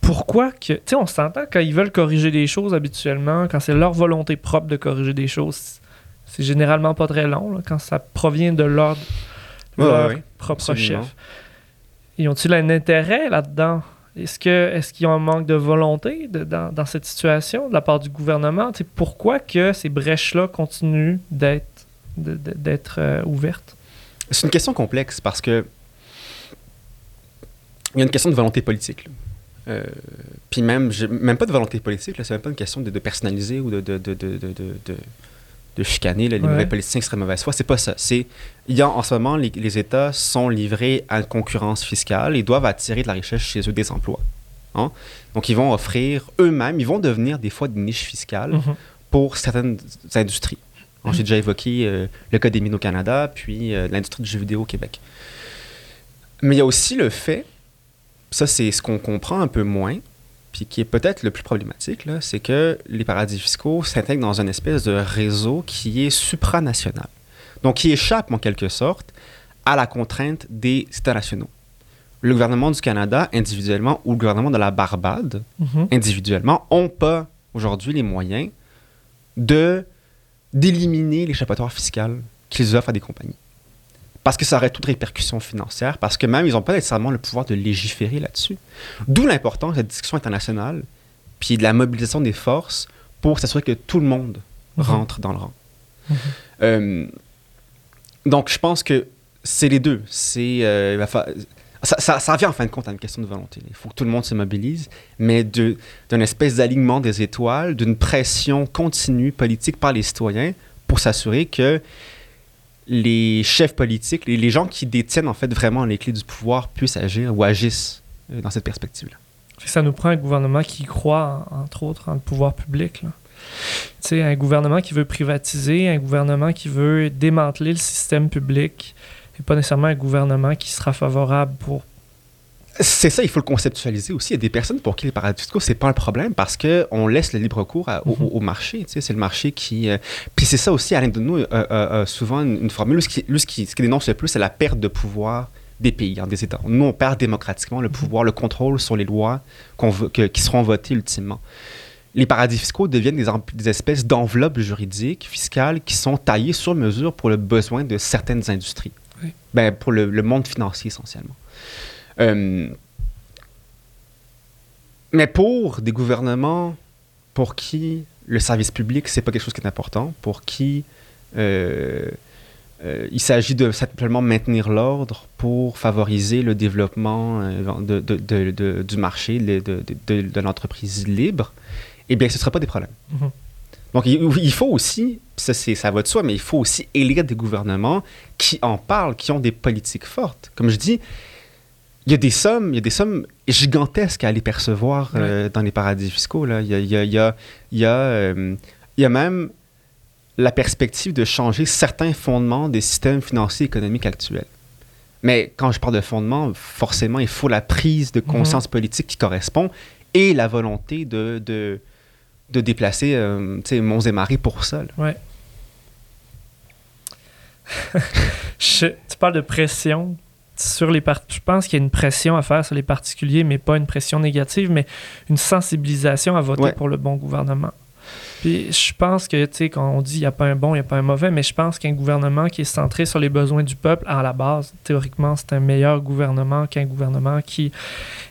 pourquoi que. Tu sais, on s'entend quand ils veulent corriger des choses habituellement, quand c'est leur volonté propre de corriger des choses, c'est généralement pas très long, quand ça provient de leur, propre chef. Ils ont-ils un intérêt là-dedans? Est-ce que est-ce qu'ils ont un manque de volonté dans, dans, cette situation de la part du gouvernement? pourquoi que ces brèches-là continuent d'être d'être euh, ouvertes? C'est une question complexe parce que il y a une question de volonté politique. Euh, puis même, même pas de volonté politique, c'est même pas une question de, personnaliser ou de, de, de, de chicaner les mauvais politiciens seraient mauvaise foi. C'est pas ça. C'est, en ce moment, les, les, États sont livrés à une concurrence fiscale et doivent attirer de la richesse chez eux des emplois. Hein? Donc, ils vont offrir eux-mêmes, ils vont devenir des fois des niches fiscales mm-hmm. pour certaines industries. J'ai déjà évoqué euh, le cas des mines au Canada, puis euh, l'industrie du jeu vidéo au Québec. Mais il y a aussi le fait ça, c'est ce qu'on comprend un peu moins, puis qui est peut-être le plus problématique, c'est que les paradis fiscaux s'intègrent dans une espèce de réseau qui est supranational. Donc, qui échappe en quelque sorte à la contrainte des États nationaux. Le gouvernement du Canada, individuellement, ou le gouvernement de la Barbade, mm-hmm. individuellement, n'ont pas aujourd'hui les moyens de d'éliminer l'échappatoire fiscal qu'ils offrent à des compagnies parce que ça aurait toute répercussion financière, parce que même ils n'ont pas nécessairement le pouvoir de légiférer là-dessus. D'où l'importance de la discussion internationale, puis de la mobilisation des forces pour s'assurer que tout le monde mhm. rentre dans le rang. Mhm. Euh, donc, je pense que c'est les deux. C'est euh, ça, ça, ça, revient en fin de compte à une question de volonté. Il faut que tout le monde se mobilise, mais d'un espèce d'alignement des étoiles, d'une pression continue politique par les citoyens pour s'assurer que les chefs politiques, les, les, gens qui détiennent en fait vraiment les clés du pouvoir puissent agir ou agissent euh, dans cette perspective-là. Ça nous prend un gouvernement qui croit, entre autres, en le pouvoir public. sais, un gouvernement qui veut privatiser, un gouvernement qui veut démanteler le système public, et pas nécessairement un gouvernement qui sera favorable pour c'est ça, il faut le conceptualiser aussi. Il y a des personnes pour qui les paradis fiscaux, c'est pas un problème parce qu'on laisse le libre cours au, mhm. au, marché. Tu sais, c'est le marché qui. Euh, puis c'est ça aussi, Alain de nous souvent une, formule. Ce qui, lui, ce qui, ce qui dénonce le plus, c'est la perte de pouvoir des pays, des États. Nous, on perd démocratiquement le mhm. pouvoir, le contrôle sur les lois veut, qui seront votées ultimement. Les paradis fiscaux deviennent des, des espèces d'enveloppes juridiques, fiscales, qui sont taillées sur mesure pour le besoin de certaines industries. Ben, pour le, le monde financier, essentiellement. Euh, mais pour des gouvernements pour qui le service public, c'est pas quelque chose qui est important, pour qui euh, euh, il s'agit de simplement maintenir l'ordre pour favoriser le développement de, de, de, du marché, de, l'entreprise libre, eh bien, ce ne sera pas des problèmes. Mm-hmm. Donc, il, faut aussi, ça, ça va de soi, mais il faut aussi élire des gouvernements qui en parlent, qui ont des politiques fortes. Comme je dis, il y a des sommes, il y a des sommes gigantesques à aller percevoir euh, dans les paradis fiscaux. Là. Il, y a, il, y a, il, y a, il, y a, euh, il y a même la perspective de changer certains fondements des systèmes financiers et économiques actuels. Mais quand je parle de fondements, forcément, il faut la prise de conscience mhm. politique qui correspond et la volonté de, de, de déplacer euh, Monts et Marais pour ça. Ouais. tu parles de pression sur les je pense qu'il y a une pression à faire sur les particuliers, mais pas une pression négative, mais une sensibilisation à voter pour le bon gouvernement. Puis je pense que, tu sais, quand on dit il n'y a pas un bon, il n'y a pas un mauvais, mais je pense qu'un gouvernement qui est centré sur les besoins du peuple, à la base, théoriquement, c'est un meilleur gouvernement qu'un gouvernement qui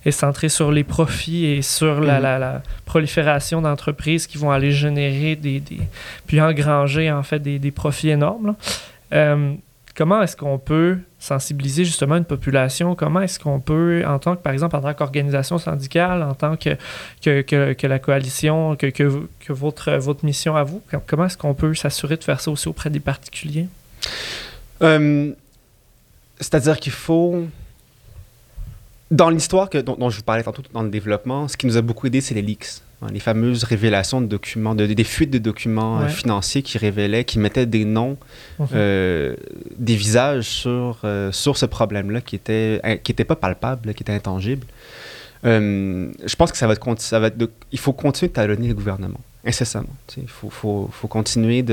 est centré sur les profits et sur la, mm-hmm. la, prolifération d'entreprises qui vont aller générer des, des, puis engranger, en fait, des, des profits énormes. Euh, comment est-ce qu'on peut sensibiliser justement une population? Comment est-ce qu'on peut, en tant que, par exemple, en tant qu'organisation syndicale, en tant que, que, la coalition, que, votre, mission à vous, comment est-ce qu'on peut s'assurer de faire ça aussi auprès des particuliers? Euh, c'est-à-dire qu'il faut... Dans l'histoire dont, dont, je vous parlais tantôt dans le développement, ce qui nous a beaucoup aidé, c'est les leaks. Hein, les fameuses révélations de documents, de, des fuites de documents euh, financiers qui révélaient, qui mettaient des noms, euh, des visages sur, euh, sur ce problème-là qui était, qui était pas palpable, qui était intangible. je pense que ça va, être, ça va être il faut continuer de talonner le gouvernement, incessamment. Il faut, faut, faut, continuer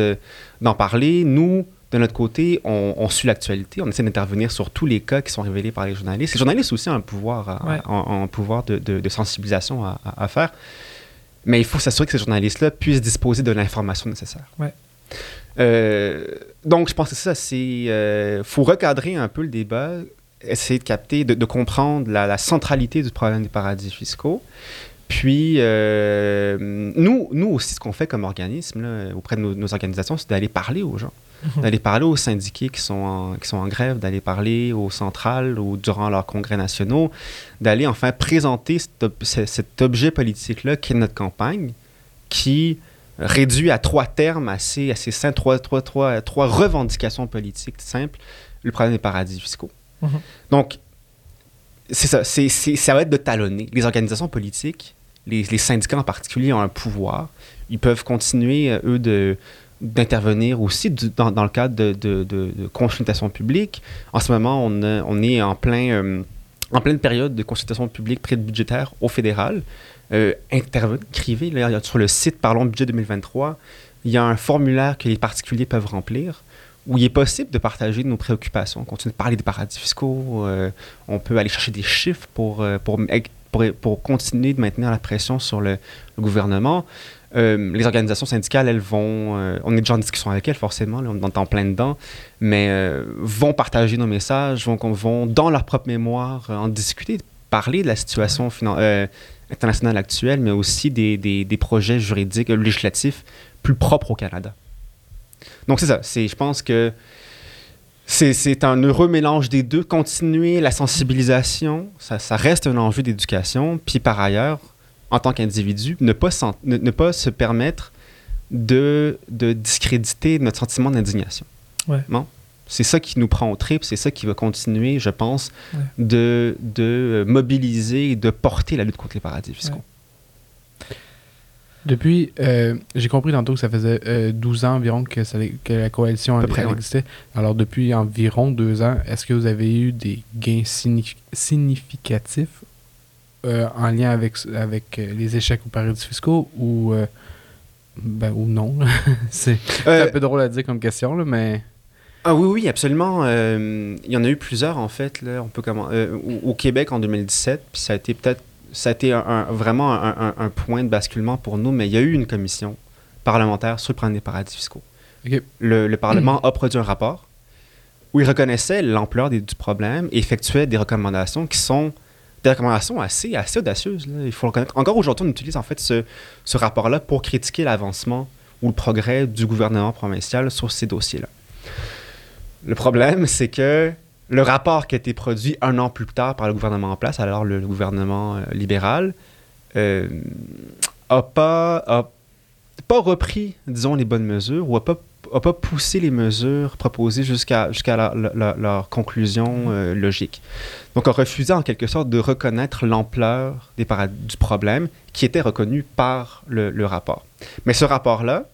d'en parler. Nous, de notre côté, on, suit l'actualité, on essaie d'intervenir sur tous les cas qui sont révélés par les journalistes. Les journalistes aussi ont un pouvoir, un, pouvoir de, de, sensibilisation à, à faire. Mais il faut s'assurer que ces journalistes-là puissent disposer de l'information nécessaire. Ouais. Euh, donc, je pense que ça, c'est. Il euh, faut recadrer un peu le débat, essayer de capter, de, comprendre la, centralité du problème des paradis fiscaux. Puis, euh, nous, nous aussi, ce qu'on fait comme organisme auprès de nos organisations, c'est d'aller parler aux gens. D'aller parler aux syndiqués qui sont en, qui sont en grève, d'aller parler aux centrales ou durant leurs congrès nationaux, d'aller enfin présenter cet, objet politique-là qui est notre campagne, qui réduit à trois termes assez, assez simples, trois, trois, trois, trois revendications politiques simples, le problème des paradis fiscaux. Mhm. Donc, c'est ça, c'est, ça va être de talonner. Les organisations politiques, les, les, syndicats en particulier, ont un pouvoir. Ils peuvent continuer, euh, eux, de, d'intervenir aussi dans, le cadre de, de, de, consultation publique. En ce moment, on, est en, plein, euh, en pleine période de consultation publique budgétaire au fédéral. Euh, écrivez. Sur le site Parlons Budget 2023, il y a un formulaire que les particuliers peuvent remplir où il est possible de partager nos préoccupations. On continue de parler des paradis fiscaux. Euh, on peut aller chercher des chiffres pour, euh, pour, pour, continuer de maintenir la pression sur le gouvernement. Euh, les organisations syndicales, elles vont, euh, on est déjà en discussion avec elles forcément, on est en plein dedans, mais euh, vont partager nos messages, vont, dans leur propre mémoire en discuter, parler de la situation internationale actuelle, mais aussi des, projets juridiques, législatifs plus propres au Canada. Donc c'est ça, je pense que c'est un heureux mélange des deux. Continuer la sensibilisation, ça reste un enjeu d'éducation. Puis par ailleurs, en tant qu'individu, ne pas, ne, pas se permettre de, de discréditer notre sentiment d'indignation. Ouais. C'est ça qui nous prend au trip, c'est ça qui va continuer, je pense, de, de mobiliser et de porter la lutte contre les paradis fiscaux. Depuis, euh, j'ai compris tantôt que ça faisait euh, 12 ans environ que, ça, que la coalition près, ouais. existait. Alors, depuis environ deux ans, est-ce que vous avez eu des gains signif- significatifs euh, en lien avec, avec euh, les échecs aux paradis fiscaux ou, euh, ben, ou non? C'est c'est Euh, un peu drôle à dire comme question, là, mais... Ah oui, oui, absolument. Il y en a eu plusieurs, en fait. Là. On peut comment, au, au Québec en 2017, puis ça a été peut-être ça a été un- un- vraiment un, un- un point de basculement pour nous, mais il y a eu une commission parlementaire sur le problème des paradis fiscaux. Le, le Parlement a produit un rapport où il reconnaissait l'ampleur du problème et effectuait des recommandations qui sont des recommandations assez, assez audacieuses. là. Il faut le reconnaître. Encore aujourd'hui, on utilise en fait ce, ce rapport-là pour critiquer l'avancement ou le progrès du gouvernement provincial sur ces dossiers-là. Le problème, c'est que le rapport qui a été produit un an plus tard par le gouvernement en place, alors le, gouvernement euh, libéral, euh, a pas, a pas repris, disons, les bonnes mesures ou a pas, a pas poussé les mesures proposées jusqu'à leur conclusion euh, logique. Donc, a refusé en quelque sorte de reconnaître l'ampleur des du problème qui était reconnu par le, le rapport. Mais ce rapport-là,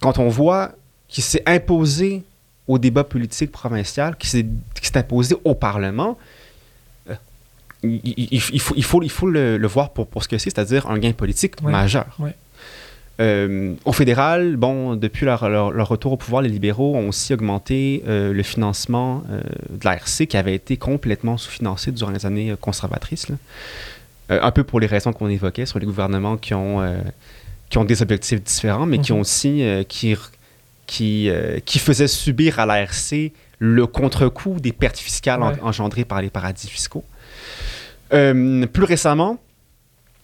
quand on voit qu'il s'est imposé au débat politique provincial, qui s'est imposé au Parlement, euh, il, il- il faut, il faut, il faut le, le voir pour, pour ce que c'est, c'est-à-dire un gain politique Ouais, majeur. ouais. Euh, au fédéral, bon, depuis leur, leur- leur retour au pouvoir, les libéraux ont aussi augmenté euh, le financement euh, de l'ARC qui avait été complètement sous-financé durant les années euh, conservatrices. un peu pour les raisons qu'on évoquait sur les gouvernements qui ont, qui ont des objectifs différents, mais qui Mhm. ont aussi qui, qui, qui faisaient subir à l'ARC le contre-coup des pertes fiscales en- engendrées par les paradis fiscaux. Plus récemment,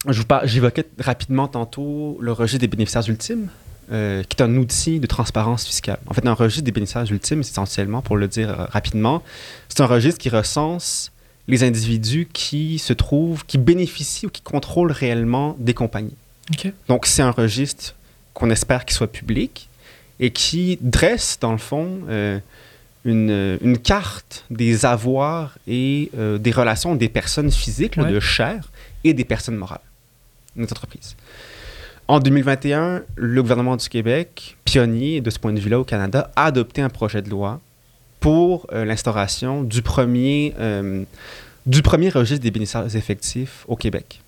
j'évoquais rapidement tantôt le registre des bénéficiaires ultimes, euh, qui est un outil de transparence fiscale. En fait, un registre des bénéficiaires ultimes, essentiellement, pour le dire euh, rapidement, c'est un registre qui recense les individus qui se trouvent, qui bénéficient ou qui contrôlent réellement des compagnies. Donc, c'est un registre qu'on espère qu'il soit public et qui dresse, dans le fond, euh, une, une carte des avoirs et des relations des personnes physiques, là, de chair, et des personnes morales, En 2021, le gouvernement du Québec, pionnier de ce point de vue-là au Canada, a adopté un projet de loi pour euh, l'instauration du premier, euh, du premier registre des bénéficiaires effectifs au Québec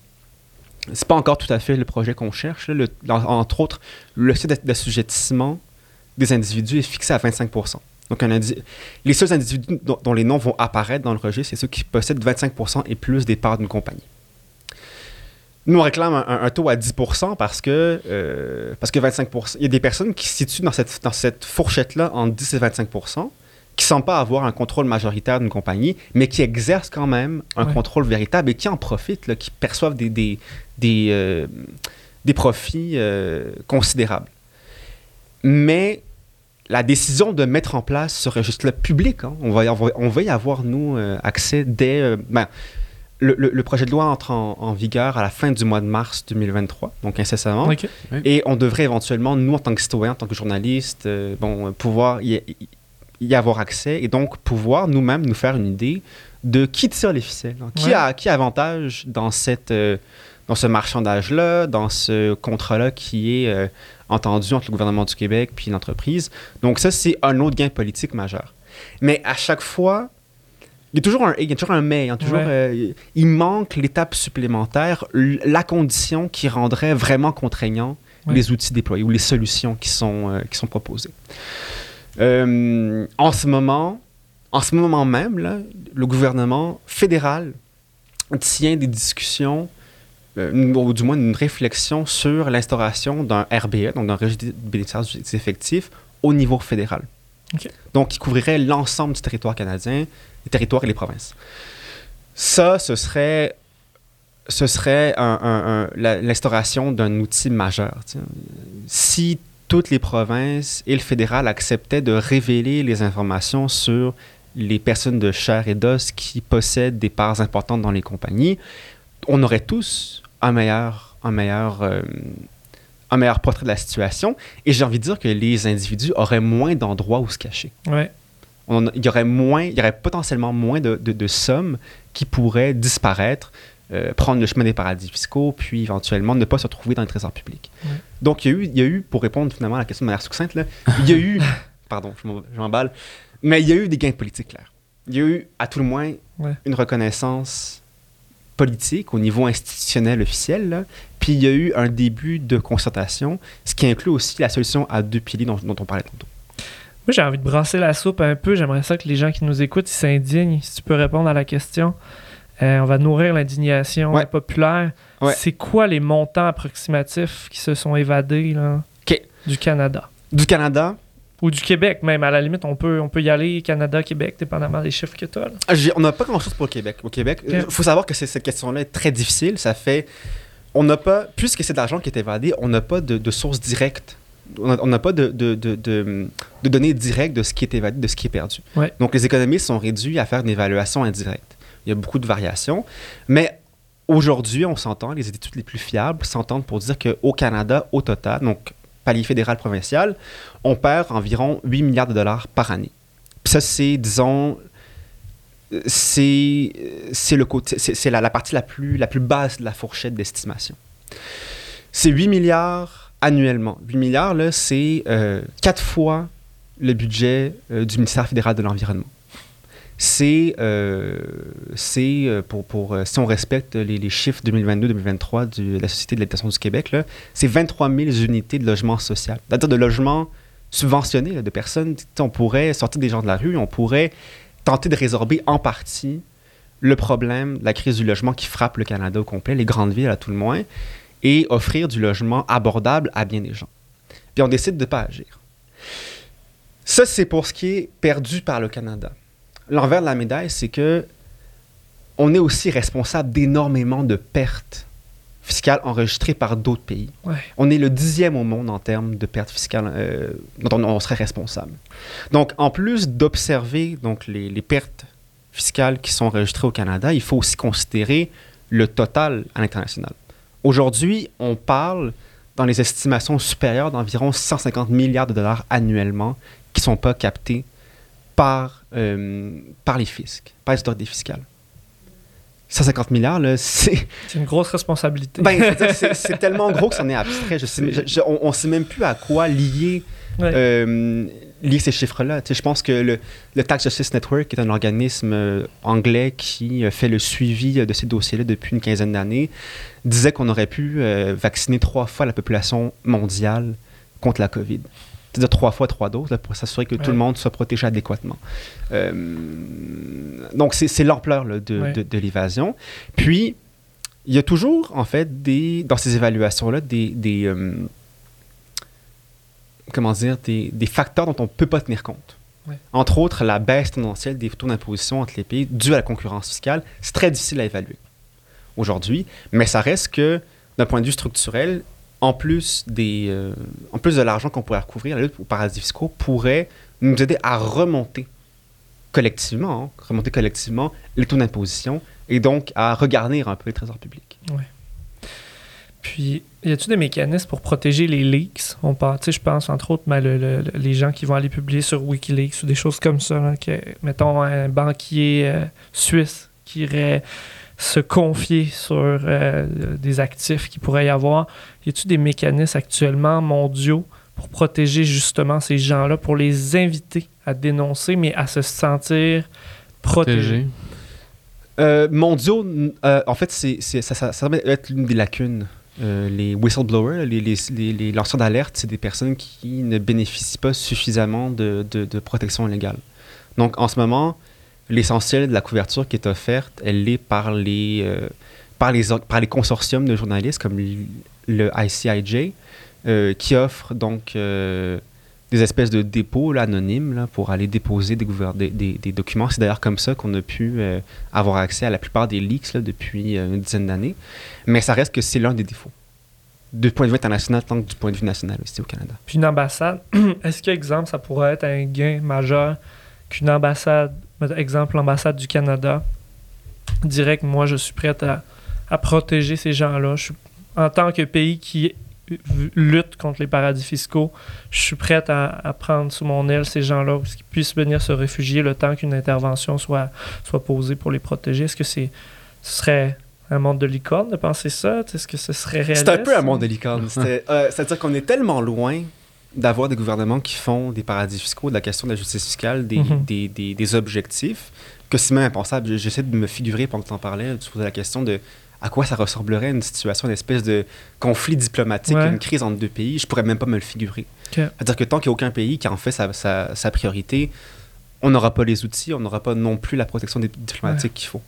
c'est pas encore tout à fait le projet qu'on cherche. entre autres, le d'ass- d'assujettissement des individus est fixé à 25 Donc, les seuls individus dont, dont les noms vont apparaître dans le registre, c'est ceux qui possèdent 25% et plus des parts d'une compagnie. Nous, on réclame un, taux à 10 parce que, euh, parce que 25 il y a des personnes qui se situent dans cette, dans cette fourchette-là entre 10 et 25% qui ne semblent pas avoir un contrôle majoritaire d'une compagnie, mais qui exercent quand même un Ouais. contrôle véritable et qui en profitent, là, qui perçoivent des, des, des, euh, des profits euh, considérables. Mais la décision de mettre en place ce registre-là public, hein, on, va y avoir, on va y avoir, nous, accès dès... ben, le, le- le projet de loi entre en, en vigueur à la fin du mois de mars 2023, donc incessamment. Et on devrait éventuellement, nous, en tant que citoyens, en tant que journalistes, euh, bon, euh, pouvoir y, y avoir accès et donc pouvoir nous-mêmes nous faire une idée de qui tire les ficelles, hein. qui, Ouais. a, qui a avantage dans, cette, euh, dans ce marchandage-là, dans ce contrat-là qui est euh, entendu entre le gouvernement du Québec puis l'entreprise. Donc ça, c'est un autre gain politique majeur. Mais à chaque fois, il y a toujours un, il y a toujours un mais, il, y a toujours, Ouais. euh, il manque l'étape supplémentaire, la condition qui rendrait vraiment contraignant Ouais. les outils déployés ou les solutions qui sont, euh, qui sont proposées. Euh, en ce moment, en ce moment même, là, le gouvernement fédéral tient des discussions, ou du moins une réflexion sur l'instauration d'un RBE, donc d'un registre des bénéficiaires effectifs, au niveau fédéral. Donc, qui couvrirait l'ensemble du territoire canadien, les territoires et les provinces. Ça, ce serait, ce serait l'instauration d'un outil majeur. Si toutes les provinces et le fédéral acceptaient de révéler les informations sur les personnes de chair et d'os qui possèdent des parts importantes dans les compagnies, on aurait tous un meilleur, un meilleur, euh, un meilleur portrait de la situation. Et j'ai envie de dire que les individus auraient moins d'endroits où se cacher. Ouais. On- il y aurait moins, il y aurait potentiellement moins de, de- de sommes qui pourraient disparaître euh, prendre le chemin des paradis fiscaux, puis éventuellement ne pas se retrouver dans le trésor public. Donc, il y, a eu, il y a eu, pour répondre finalement à la question de manière succincte, là, il y a eu, pardon, je m'emballe, mais il y a eu des gains politiques clairs. Il y a eu, à tout le moins, une reconnaissance politique au niveau institutionnel officiel, puis il y a eu un début de concertation, ce qui inclut aussi la solution à deux piliers dont, on parlait tantôt. Moi, j'ai envie de brasser la soupe un peu. J'aimerais ça que les gens qui nous écoutent s'indignent. Si tu peux répondre à la question. Euh, on va nourrir l'indignation populaire. C'est quoi les montants approximatifs qui se sont évadés là, du Canada? Du Canada? Ou du Québec, même. À la limite, on peut, on peut y aller Canada, Québec, dépendamment des chiffres que tu as. Ah, on n'a pas grand-chose pour le Québec. Au Québec, il faut savoir que cette question-là est très difficile. Ça fait. On n'a pas. Puisque c'est de l'argent qui est évadé, on n'a pas de, de source directe on n'a pas de, de, de, de, données directes de ce qui est évadé, de ce qui est perdu. Donc, les économistes sont réduits à faire une évaluation indirecte. Il y a beaucoup de variations. Mais aujourd'hui, on s'entend, les études les plus fiables s'entendent pour dire qu'au Canada, au total, donc palier fédéral provincial, on perd environ 8 milliards de dollars par année. Ça, c'est, disons, c'est, c'est, le côté, c'est, la, partie la plus, la plus basse de la fourchette d'estimation. C'est 8 milliards annuellement. 8 milliards, là, c'est euh, quatre fois le budget euh, du ministère fédéral de l'Environnement. C'est, euh, c'est pour, pour si on respecte les, chiffres 2022-2023 de la Société de l'habitation du Québec, c'est 23 000 unités de logement social, c'est-à-dire de logements subventionnés de personnes. On pourrait sortir des gens de la rue, on pourrait tenter de résorber en partie le problème de la crise du logement qui frappe le Canada au complet, les grandes villes à tout le moins et offrir du logement abordable à bien des gens. Puis on décide de ne pas agir. Ça, c'est pour ce qui est perdu par le Canada. L'envers de la médaille, c'est que on est aussi responsable d'énormément de pertes fiscales enregistrées par d'autres pays. On est le dixième au monde en termes de pertes fiscales euh, dont on, serait responsable. Donc, en plus d'observer donc les, les pertes fiscales qui sont enregistrées au Canada, il faut aussi considérer le total à l'international. Aujourd'hui, on parle dans les estimations supérieures d'environ 150 milliards de dollars annuellement qui ne sont pas captés par, euh, par les fiscs, par les autorités fiscales. 150 milliards, c'est... C'est une grosse responsabilité. Ben, c'est tellement gros que c'en est abstrait. Je on ne sait même plus à quoi lier euh, lire ces chiffres-là. je pense que le, le, Tax Justice Network, qui est un organisme euh, anglais qui euh, fait le suivi de ces dossiers-là depuis une quinzaine d'années, disait qu'on aurait pu vacciner trois fois la population mondiale contre la COVID. C'est-à-dire trois fois trois doses pour s'assurer que tout le monde soit protégé adéquatement. donc, c'est l'ampleur de, de, l'évasion. Puis, il y a toujours, en fait, des, dans ces évaluations-là, des, des comment dire, des, des facteurs dont on ne peut pas tenir compte. Entre autres, la baisse tendancielle des taux d'imposition entre les pays due à la concurrence fiscale, c'est très difficile à évaluer aujourd'hui, mais ça reste que, d'un point de vue structurel, en plus, des, euh, en plus de l'argent qu'on pourrait recouvrir, la lutte aux paradis fiscaux pourrait nous aider à remonter collectivement, hein, remonter collectivement les taux d'imposition et donc à regarder un peu les trésors publics. Ouais. Puis, y a-t-il des mécanismes pour protéger les leaks? On parle, je pense entre autres mais les gens qui vont aller publier sur WikiLeaks ou des choses comme ça. que, mettons un banquier euh, suisse qui irait se confier sur euh, des actifs qui pourrait y avoir. Y a-t-il des mécanismes actuellement mondiaux pour protéger justement ces gens-là, pour les inviter à dénoncer, mais à se sentir protégés? Euh, mondiaux, en fait, c'est, ça, ça, ça, être l'une des lacunes euh, les whistleblowers, les, lanceurs d'alerte, c'est des personnes qui ne bénéficient pas suffisamment de, de, protection légale. Donc, en ce moment, l'essentiel de la couverture qui est offerte, elle est par les, euh, par les, par les consortiums de journalistes comme le ICIJ, euh, qui offrent donc des espèces de dépôts anonymes là, pour aller déposer des, des, documents. C'est d'ailleurs comme ça qu'on a pu avoir accès à la plupart des leaks depuis une dizaine d'années. Mais ça reste que c'est l'un des défauts. Du point de vue international, tant que du point de vue national aussi au Canada. Puis une ambassade, est-ce qu'exemple, ça pourrait être un gain majeur qu'une ambassade, exemple l'ambassade du Canada, dirait que moi je suis prête à, à protéger ces gens-là. En tant que pays qui lutte contre les paradis fiscaux, je suis prête à, à prendre sous mon aile ces gens-là, pour qu'ils puissent venir se réfugier le temps qu'une intervention soit, soit posée pour les protéger. Est-ce que c'est, ce serait un monde de licorne de penser ça? Est-ce que ce serait réaliste? C'est un peu un monde de licorne. Euh, c'est-à-dire qu'on est tellement loin d'avoir des gouvernements qui font des paradis fiscaux, de la question de la justice fiscale, des, mhm. des, des, des, objectifs, que c'est même impensable. J'essaie de me figurer pendant que tu en parlais, tu posais la question de à quoi ça ressemblerait une situation, une espèce de conflit diplomatique, une crise entre deux pays. Je pourrais même pas me le figurer. C'est-à-dire que tant qu'il n'y a aucun pays qui en fait sa, sa, sa priorité, on n'aura pas les outils, on n'aura pas non plus la protection diplomatique qu'il faut.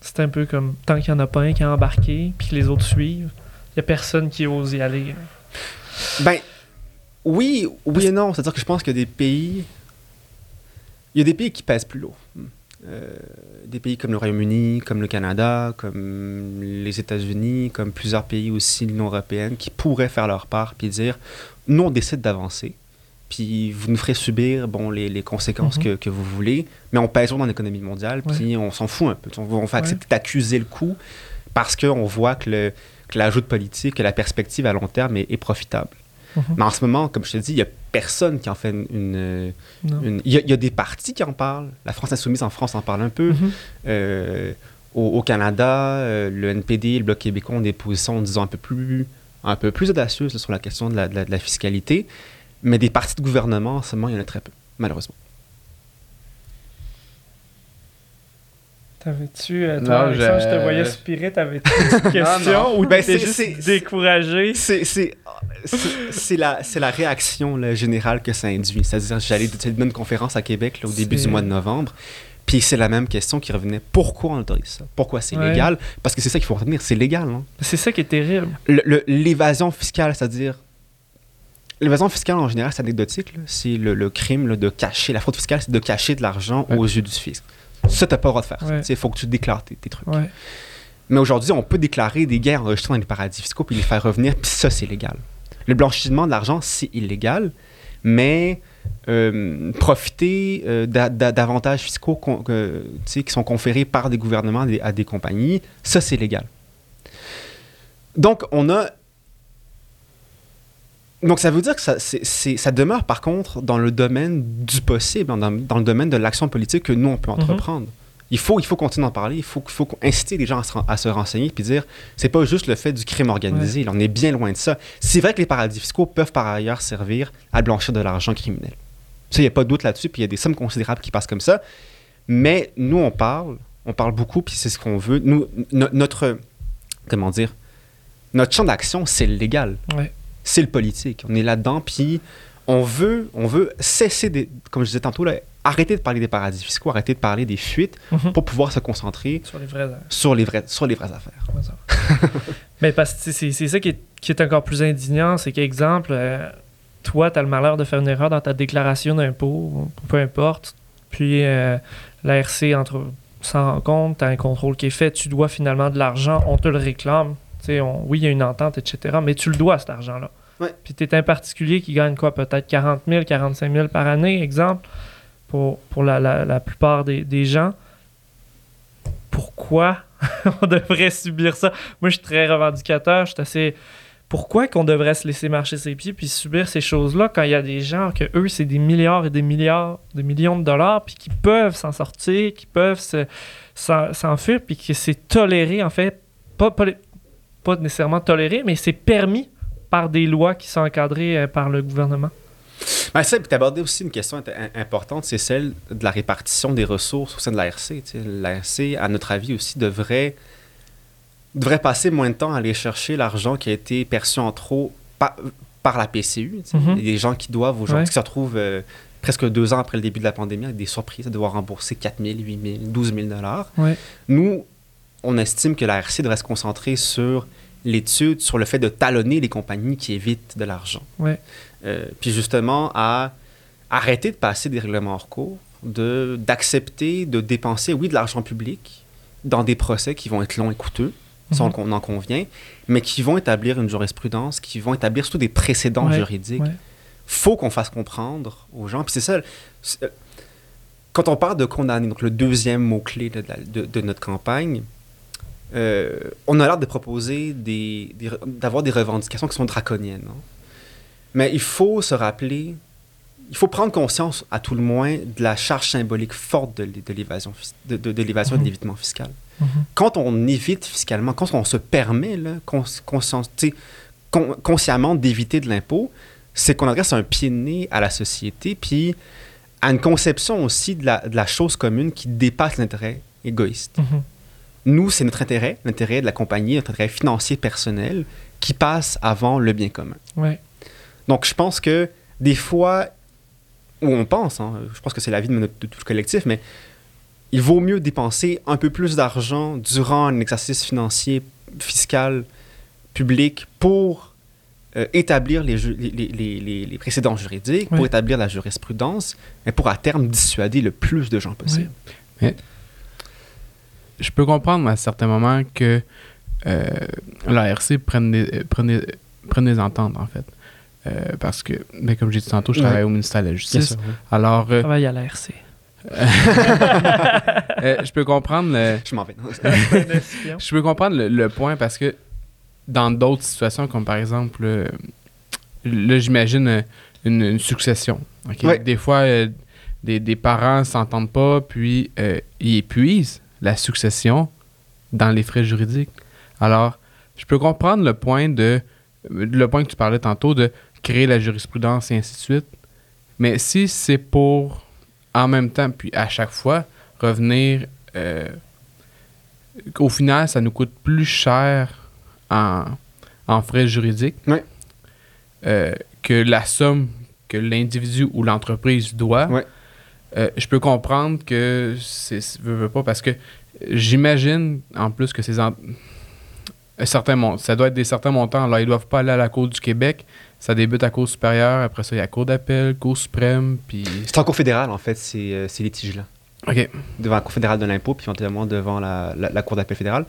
C'est un peu comme tant qu'il n'y en a pas un qui a embarqué, puis que les autres suivent, il n'y a personne qui ose y aller. Ben, oui, oui et non. C'est-à-dire que je pense qu'il y a des pays. Il y a des pays qui pèsent plus lourd. Euh, des pays comme le Royaume-Uni, comme le Canada, comme les États-Unis, comme plusieurs pays aussi de l'Union européenne qui pourraient faire leur part puis dire nous, on décide d'avancer, puis vous nous ferez subir bon, les, les conséquences mhm. que, que, vous voulez, mais on pèse dans l'économie mondiale, puis on s'en fout un peu. On, on fait accepter d'accuser le coup parce qu'on voit que l'ajout de politique, que la perspective à long terme est profitable. Mhm. Mais en ce moment, comme je te dis, il n'y a personne qui en fait une. Il y, a des partis qui en parlent. La France Insoumise en France en parle un peu. Mhm. Euh, au, Canada, euh, le NPD, le Bloc québécois ont des positions, disons, un peu plus, un peu plus audacieuses sur la question de la, de la, fiscalité. Mais des partis de gouvernement, en ce moment, il y en a très peu, malheureusement. T'avais-tu, euh, toi, je... je... te voyais spirer, t'avais-tu une question ou ben, t'étais juste découragé? C'est c'est la, la réaction générale que ça induit. C'est-à-dire, j'allais donner une conférence à Québec au début du mois de novembre, puis c'est la même question qui revenait. Pourquoi on autorise ça? Pourquoi c'est légal? Parce que c'est ça qu'il faut retenir, c'est légal. Hein. C'est ça qui est terrible. L'évasion fiscale, c'est-à-dire... L'évasion fiscale, en général, c'est anecdotique. C'est le, crime de cacher... La fraude fiscale, c'est de cacher de l'argent aux yeux du fisc. Ça, t'as pas le droit de faire. Il faut que tu déclares tes, trucs. Mais aujourd'hui, on peut déclarer des guerres enregistrées dans les paradis fiscaux puis les faire revenir, puis ça, c'est légal. Le blanchiment de l'argent, c'est illégal, mais euh, profiter euh, d'avantages fiscaux qui sont conférés par des gouvernements à des, compagnies, ça, c'est légal. Donc, on a. Donc, ça veut dire que ça, ça demeure, par contre, dans le domaine du possible, dans, le domaine de l'action politique que nous, on peut mhm. entreprendre il faut, il faut continuer d'en parler, il faut, faut inciter les gens à se, renseigner puis dire c'est pas juste le fait du crime organisé, on est bien loin de ça. C'est vrai que les paradis fiscaux peuvent par ailleurs servir à blanchir de l'argent criminel. Ça, il n'y a pas de doute là-dessus, puis il y a des sommes considérables qui passent comme ça. Mais nous, on parle, on parle beaucoup, puis c'est ce qu'on veut. Nous, notre, comment dire, notre champ d'action, c'est le légal. C'est le politique. On est là-dedans, puis on veut, on veut cesser, de, comme je disais tantôt, là, arrêter de parler des paradis fiscaux, arrêter de parler des fuites mhm. pour pouvoir se concentrer sur les vraies, sur les vraies, sur les vraies affaires. Mais parce que c'est ça qui est, qui est, encore plus indignant, c'est qu'exemple, euh, toi, tu as le malheur de faire une erreur dans ta déclaration d'impôt, peu importe, puis euh, l'ARC entre s'en rend compte, tu as un contrôle qui est fait, tu dois finalement de l'argent, on te le réclame. On, oui, il y a une entente, etc., mais tu le dois, cet argent-là. Puis tu es un particulier qui gagne quoi, peut-être 40 000, 45 000 par année, exemple pour, pour la, la, plupart des, des, gens. Pourquoi on devrait subir ça? Moi, je suis très revendicateur, je suis assez... Pourquoi qu'on devrait se laisser marcher ses pieds puis subir ces choses-là quand il y a des gens que eux, c'est des milliards et des milliards, des millions de dollars, puis qui peuvent s'en sortir, qui peuvent s'enfuir, puis que c'est toléré, en fait, pas, pas, pas nécessairement toléré, mais c'est permis par des lois qui sont encadrées euh, par le gouvernement? Ben, ça, tu abordé aussi une question importante, c'est celle de la répartition des ressources au sein de l'ARC. L'ARC, à notre avis aussi, devrait, devrait passer moins de temps à aller chercher l'argent qui a été perçu en trop par, par la PCU. Il y a des gens qui doivent aujourd'hui, qui se retrouvent euh, presque deux ans après le début de la pandémie avec des surprises à devoir rembourser 4 000, 8 000, 12 000 dollars. Nous, on estime que l'ARC devrait se concentrer sur l'étude sur le fait de talonner les compagnies qui évitent de l'argent. Euh, puis justement, à arrêter de passer des règlements hors cours, d'accepter de, dépenser, oui, de l'argent public dans des procès qui vont être longs et coûteux, mm on en convient, mais qui vont établir une jurisprudence, qui vont établir surtout des précédents juridiques. Il faut qu'on fasse comprendre aux gens. Puis c'est ça, euh, quand on parle de condamner, donc le deuxième mot-clé de, notre campagne, euh, on a l'air de proposer des, d'avoir des revendications qui sont draconiennes. Hein. Mais il faut se rappeler il faut prendre conscience, à tout le moins, de la charge symbolique forte de, de l'évasion de, de, de l'évasion et de Mhm. l'évitement fiscal. Mhm. Quand on évite fiscalement, quand on se permet là, cons- con- consciemment d'éviter de l'impôt, c'est qu'on adresse un pied de nez à la société, puis à une conception aussi de la, de la chose commune qui dépasse l'intérêt égoïste. Mhm. Nous, c'est notre intérêt, l'intérêt de la compagnie, notre intérêt financier personnel qui passe avant le bien commun. Ouais. Donc, je pense que des fois, ou on pense, hein, je pense que c'est la vie de, notre- de tout le collectif, mais il vaut mieux dépenser un peu plus d'argent durant un exercice financier, fiscal, public pour euh, établir les, ju- les, les- les- les- les précédents juridiques, pour établir la jurisprudence, et pour à terme dissuader le plus de gens possible. Je peux comprendre à certains moments que euh, l'ARC prenne des, euh, prenne, des, prenne des ententes, en fait. Euh, parce que, ben, comme j'ai dit tantôt, je Ouais. travaille au ministère de la Justice. sûr, oui. Alors, euh, Travaille à la RC. euh, je peux comprendre le, Je m'en vais. je peux comprendre le, le point parce que dans d'autres situations, comme par exemple, là, j'imagine une, une succession. Ouais. Des fois, euh, des, des parents s'entendent pas, puis euh, ils épuisent la succession dans les frais juridiques. Alors, je peux comprendre le point de le point que tu parlais tantôt de créer la jurisprudence et ainsi de suite. Mais si c'est pour en même temps, puis à chaque fois, revenir euh, au final, ça nous coûte plus cher en, en frais juridiques euh, que la somme que l'individu ou l'entreprise doit. Euh, je peux comprendre que c'est veut, veut pas parce que j'imagine en plus que ces en- un certain mon- ça doit être des certains montants. Alors ils doivent pas aller à la Cour du Québec. Ça débute à Cour supérieure, après ça il y a Cour d'appel, Cour suprême, puis C'est en cour fédérale, en fait, ces, euh, ces litiges-là. OK. devant la Cour fédérale de l'impôt, puis éventuellement devant la, la, la Cour d'appel fédérale.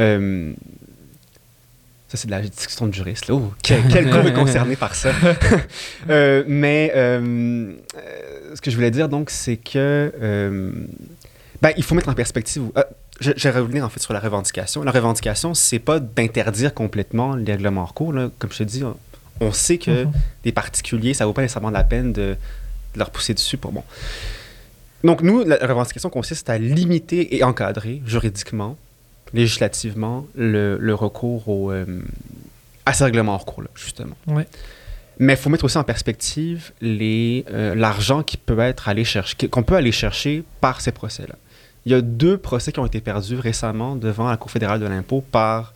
Euh, ça, c'est de la discussion de juriste. Là. Oh, quel, quel est concerné par ça? Euh, mais euh, ce que je voulais dire, donc, c'est que euh, ben, il faut mettre en perspective. euh, je, je vais revenir en fait sur la revendication. La revendication, c'est pas d'interdire complètement les règlements en cours. Là. Comme je te dis, on, on sait que Mhm. des particuliers, ça vaut pas nécessairement la peine de, de leur pousser dessus pour bon. Donc, nous, la revendication consiste à limiter et encadrer juridiquement, législativement, le, le recours au, euh, à ces règlements hors cours, là, justement. Ouais. Mais il faut mettre aussi en perspective euh, l'argent qui peut être allé chercher, qu'on peut aller chercher par ces procès-là. Il y a deux procès qui ont été perdus récemment devant la Cour fédérale de l'impôt par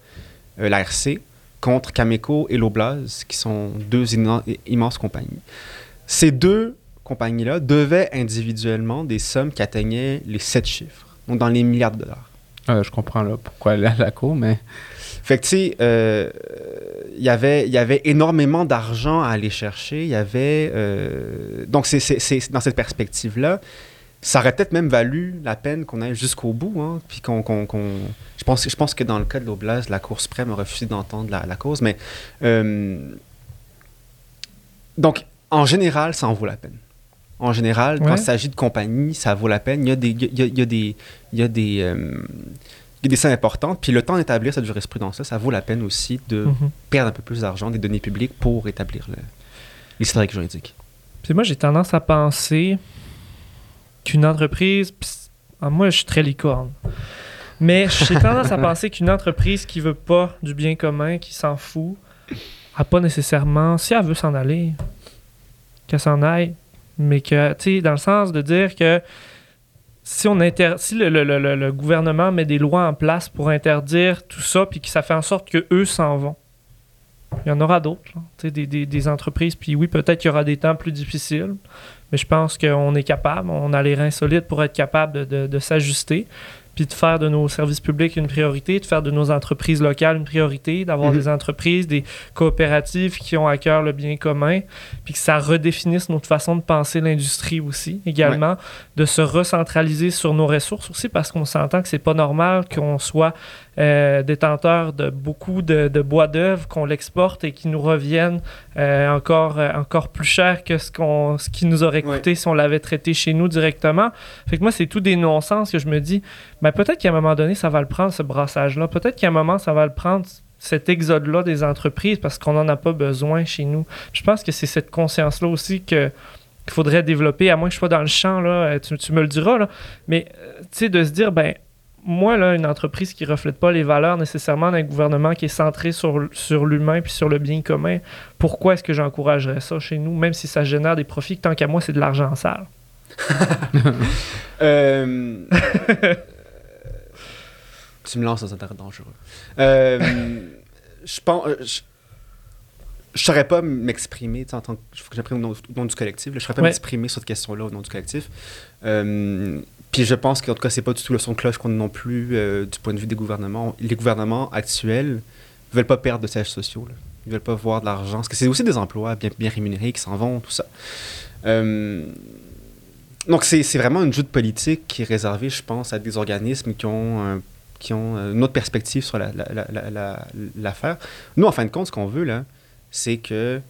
euh, l'ARC contre Cameco et Loblaz, qui sont deux immen- immenses compagnies. Ces deux compagnies-là devaient individuellement des sommes qui atteignaient les sept chiffres, donc dans les milliards de dollars. Je comprends là pourquoi aller à la Cour, mais Fait que, tu sais, euh, il y avait- il y avait énormément d'argent à aller chercher. Il y avait. euh, donc, c'est c'est- c'est dans cette perspective-là. Ça aurait peut-être même valu la peine qu'on aille jusqu'au bout. Hein, puis qu'on. qu'on- qu'on- je, pense, je pense que dans le cas de l'Oblast, la Cour suprême a refusé d'entendre la, la cause. Mais. euh, donc, en général, ça en vaut la peine. En général, quand il s'agit de compagnie, ça vaut la peine. Il y a des. Il y a, il y a des. Il y a des sommes importantes. Puis le temps d'établir cette jurisprudence-là, ça vaut la peine aussi de Mhm. perdre un peu plus d'argent, des données publiques pour établir le- l'historique juridique. Puis moi, j'ai tendance à penser qu'une entreprise. ah, moi, je suis très licorne. Mais j'ai tendance à penser qu'une entreprise qui veut pas du bien commun, qui s'en fout, a pas nécessairement. Si elle veut s'en aller, qu'elle s'en aille. Mais que, tu sais, dans le sens de dire que si, le, gouvernement met des lois en place pour interdire tout ça, puis que ça fait en sorte que eux s'en vont, il y en aura d'autres, des, des- entreprises. Puis oui, peut-être qu'il y aura des temps plus difficiles, mais je pense qu'on est capable, on a les reins solides pour être capable de s'ajuster, puis de faire de nos services publics une priorité, de faire de nos entreprises locales une priorité, d'avoir Mhm. des entreprises, des coopératives qui ont à cœur le bien commun, puis que ça redéfinisse notre façon de penser l'industrie aussi, également, de se recentraliser sur nos ressources aussi, parce qu'on s'entend que c'est pas normal qu'on soit euh, détenteur de beaucoup de, de bois d'œuvre, qu'on l'exporte et qui nous reviennent euh, encore, euh, encore plus cher que ce, qu'on, ce qui nous aurait coûté si on l'avait traité chez nous directement. Fait que moi, c'est tout des non-sens que je me dis, ben, peut-être qu'à un moment donné, ça va le prendre, ce brassage-là. Peut-être qu'à un moment, ça va le prendre, cet exode-là des entreprises, parce qu'on n'en a pas besoin chez nous. Je pense que c'est cette conscience-là aussi que qu'il faudrait développer, à moins que je sois dans le champ, là, tu, tu me le diras, là. mais tu sais, de se dire, ben, moi, là, une entreprise qui reflète pas les valeurs nécessairement d'un gouvernement qui est centré sur, sur l'humain puis sur le bien commun, pourquoi est-ce que j'encouragerais ça chez nous, même si ça génère des profits, tant qu'à moi, c'est de l'argent sale? euh... tu me lances dans un terrain dangereux. Euh, je pense. Je, je saurais pas m'exprimer, en tant que. Faut que j'imprime au, nom du collectif. je saurais pas m'exprimer sur cette question-là au nom du collectif. Euh, puis je pense qu'en tout cas, c'est pas du tout le son de cloche qu'on non plus euh, du point de vue des gouvernements. Les gouvernements actuels veulent pas perdre de sièges sociaux. Là. Ils veulent pas voir de l'argent. Parce que c'est aussi des emplois bien, bien rémunérés qui s'en vont, tout ça. Euh, donc c'est vraiment une joute politique qui est réservée, je pense, à des organismes qui ont, qui ont une autre perspective sur l'affaire. La, Nous, en fin de compte, ce qu'on veut, là, c'est que,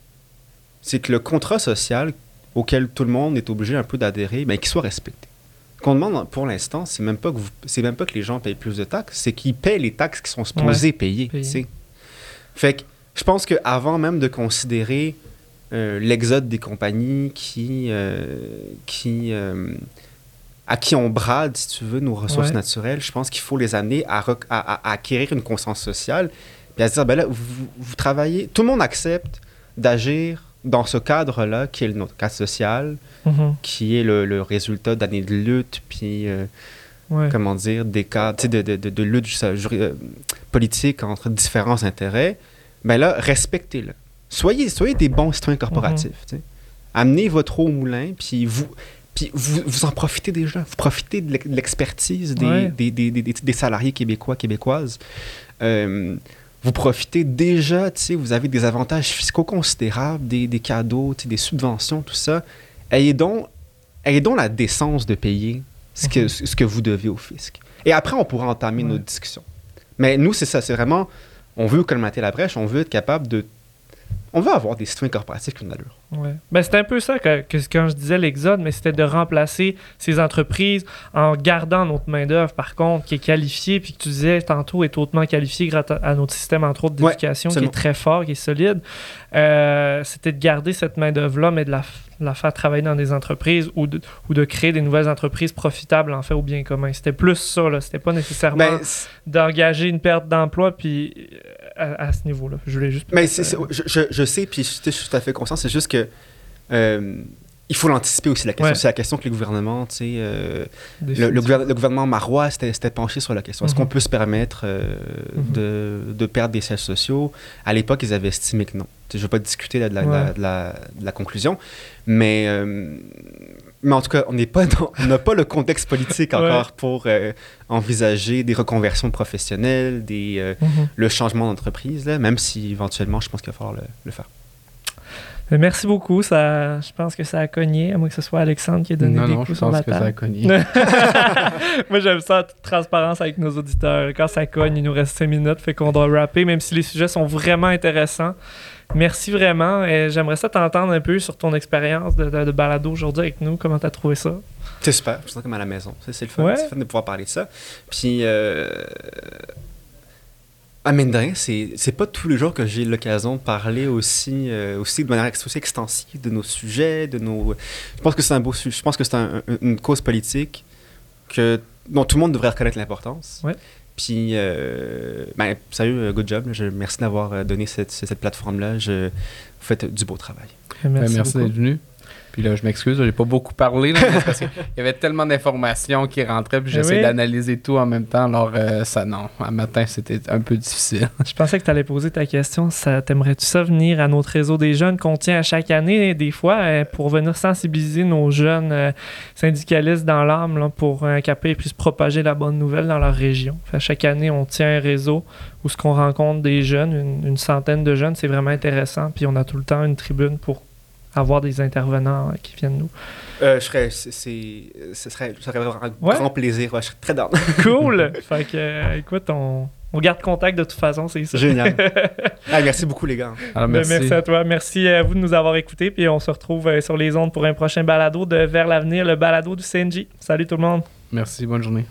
que le contrat social auquel tout le monde est obligé un peu d'adhérer, ben, qu'il soit respecté qu'on demande pour l'instant, c'est même pas que c'est même pas que les gens payent plus de taxes, c'est qu'ils paient les taxes qui sont supposés payer. Fait que je pense qu'avant même de considérer euh, l'exode des compagnies qui, euh, qui euh, à qui on brade, si tu veux, nos ressources naturelles, je pense qu'il faut les amener à, à, acquérir une conscience sociale, puis à se dire, ben là, vous, vous travaillez, tout le monde accepte d'agir dans ce cadre-là, qui est notre cadre social, mhm. qui est le, résultat d'années de lutte, puis, euh, comment dire, des cas de, de, de, lutte euh, politique entre différents intérêts, ben là, respectez-le. Soyez, soyez des bons citoyens corporatifs. Mhm. Amenez votre eau au moulin, puis vous, puis vous, vous en profitez déjà. Vous profitez de l'expertise des, des, des, des, salariés québécois, québécoises. Euh, vous profitez déjà, vous avez des avantages fiscaux considérables, des, des cadeaux, des subventions, tout ça. Ayez donc, ayez donc la décence de payer ce que, mhm. ce que vous devez au fisc. Et après, on pourra entamer nos discussions. Mais nous, c'est ça, c'est vraiment, on veut colmater la brèche, on veut être capable de on veut avoir des citoyens corporatifs qui ont allure. Ouais. Ben, c'était un peu ça que, quand je disais l'exode, mais c'était de remplacer ces entreprises en gardant notre main-d'œuvre, par contre, qui est qualifiée, puis que tu disais tantôt est hautement qualifiée grâce à, notre système, entre autres, d'éducation, qui est très fort, qui est solide. Euh, c'était de garder cette main-d'œuvre-là, mais de la, faire travailler dans des entreprises ou de, ou de créer des nouvelles entreprises profitables, en fait, au bien commun. C'était plus ça, là. C'était pas nécessairement ben, d'engager une perte d'emploi, puis à, ce niveau-là. Je voulais juste. Mais je, je, sais, puis je, suis tout à fait conscient. C'est juste que. Euh, il faut l'anticiper aussi, la question. C'est la question que les gouvernements, tu sais, euh, le, gouvernement marois s'était penché sur la question. Est-ce qu'on mhm. peut se permettre euh, mhm. de, de, perdre des sièges sociaux? À l'époque, ils avaient estimé que non. Je ne veux pas discuter de, la, de, la, conclusion, mais, mais en tout cas, on n'a pas, pas le contexte politique encore pour envisager des reconversions professionnelles, des, mhm. le changement d'entreprise, même si éventuellement, je pense qu'il va falloir le faire. Euh, merci beaucoup. Ça, je pense que ça a cogné, à moins que ce soit Alexandre qui ait donné des coups sur la table. Non, je pense que ça a cogné. Moi, j'aime ça, toute transparence avec nos auditeurs. Quand ça cogne, il nous reste 5 minutes, fait qu'on doit rapper, même si les sujets sont vraiment intéressants. Merci vraiment. Et j'aimerais ça t'entendre un peu sur ton expérience de, de, balado aujourd'hui avec nous. Comment tu as trouvé ça? C'est super. Je sens comme à la maison. C'est le fun. C'est fun de pouvoir parler de ça. Puis, euh, ah, mine de rien, c'est pas tous les jours que j'ai l'occasion de parler aussi, euh, aussi de manière aussi extensive de nos sujets, de nos. Je pense que c'est un beau Je pense que c'est une cause politique que, dont tout le monde devrait reconnaître l'importance. Ouais. Puis, euh, ben, salut, euh, good job. Je, merci d'avoir donné cette, cette plateforme-là. Vous faites du beau travail. Merci, merci d'être venu. Puis là, je m'excuse, j'ai pas beaucoup parlé, parce qu'il y avait tellement d'informations qui rentraient, puis j'essaie d'analyser tout en même temps. Alors, euh, ça, non, un matin, c'était un peu difficile. Je pensais que tu allais poser ta question. Ça, t'aimerais-tu ça venir à notre réseau des jeunes qu'on tient à chaque année, des fois, euh, pour venir sensibiliser nos jeunes euh, syndicalistes dans l'âme, pour qu'après ils puissent propager la bonne nouvelle dans leur région? Fait, chaque année, on tient un réseau où ce qu'on rencontre des jeunes, une, une centaine de jeunes, c'est vraiment intéressant. Puis on a tout le temps une tribune pour avoir des intervenants qui viennent nous. Euh, je serais, c'est, ce serait, ça serait vraiment un grand plaisir. je serais très d'accord. cool. fait que, euh, écoute, on, on, garde contact de toute façon, c'est ça. Génial. merci beaucoup, les gars. Ben, merci. merci. à toi. Merci à vous de nous avoir écoutés. Puis on se retrouve euh, sur les ondes pour un prochain balado de Vers l'avenir, le balado du CNJ. Salut tout le monde. Merci. Bonne journée.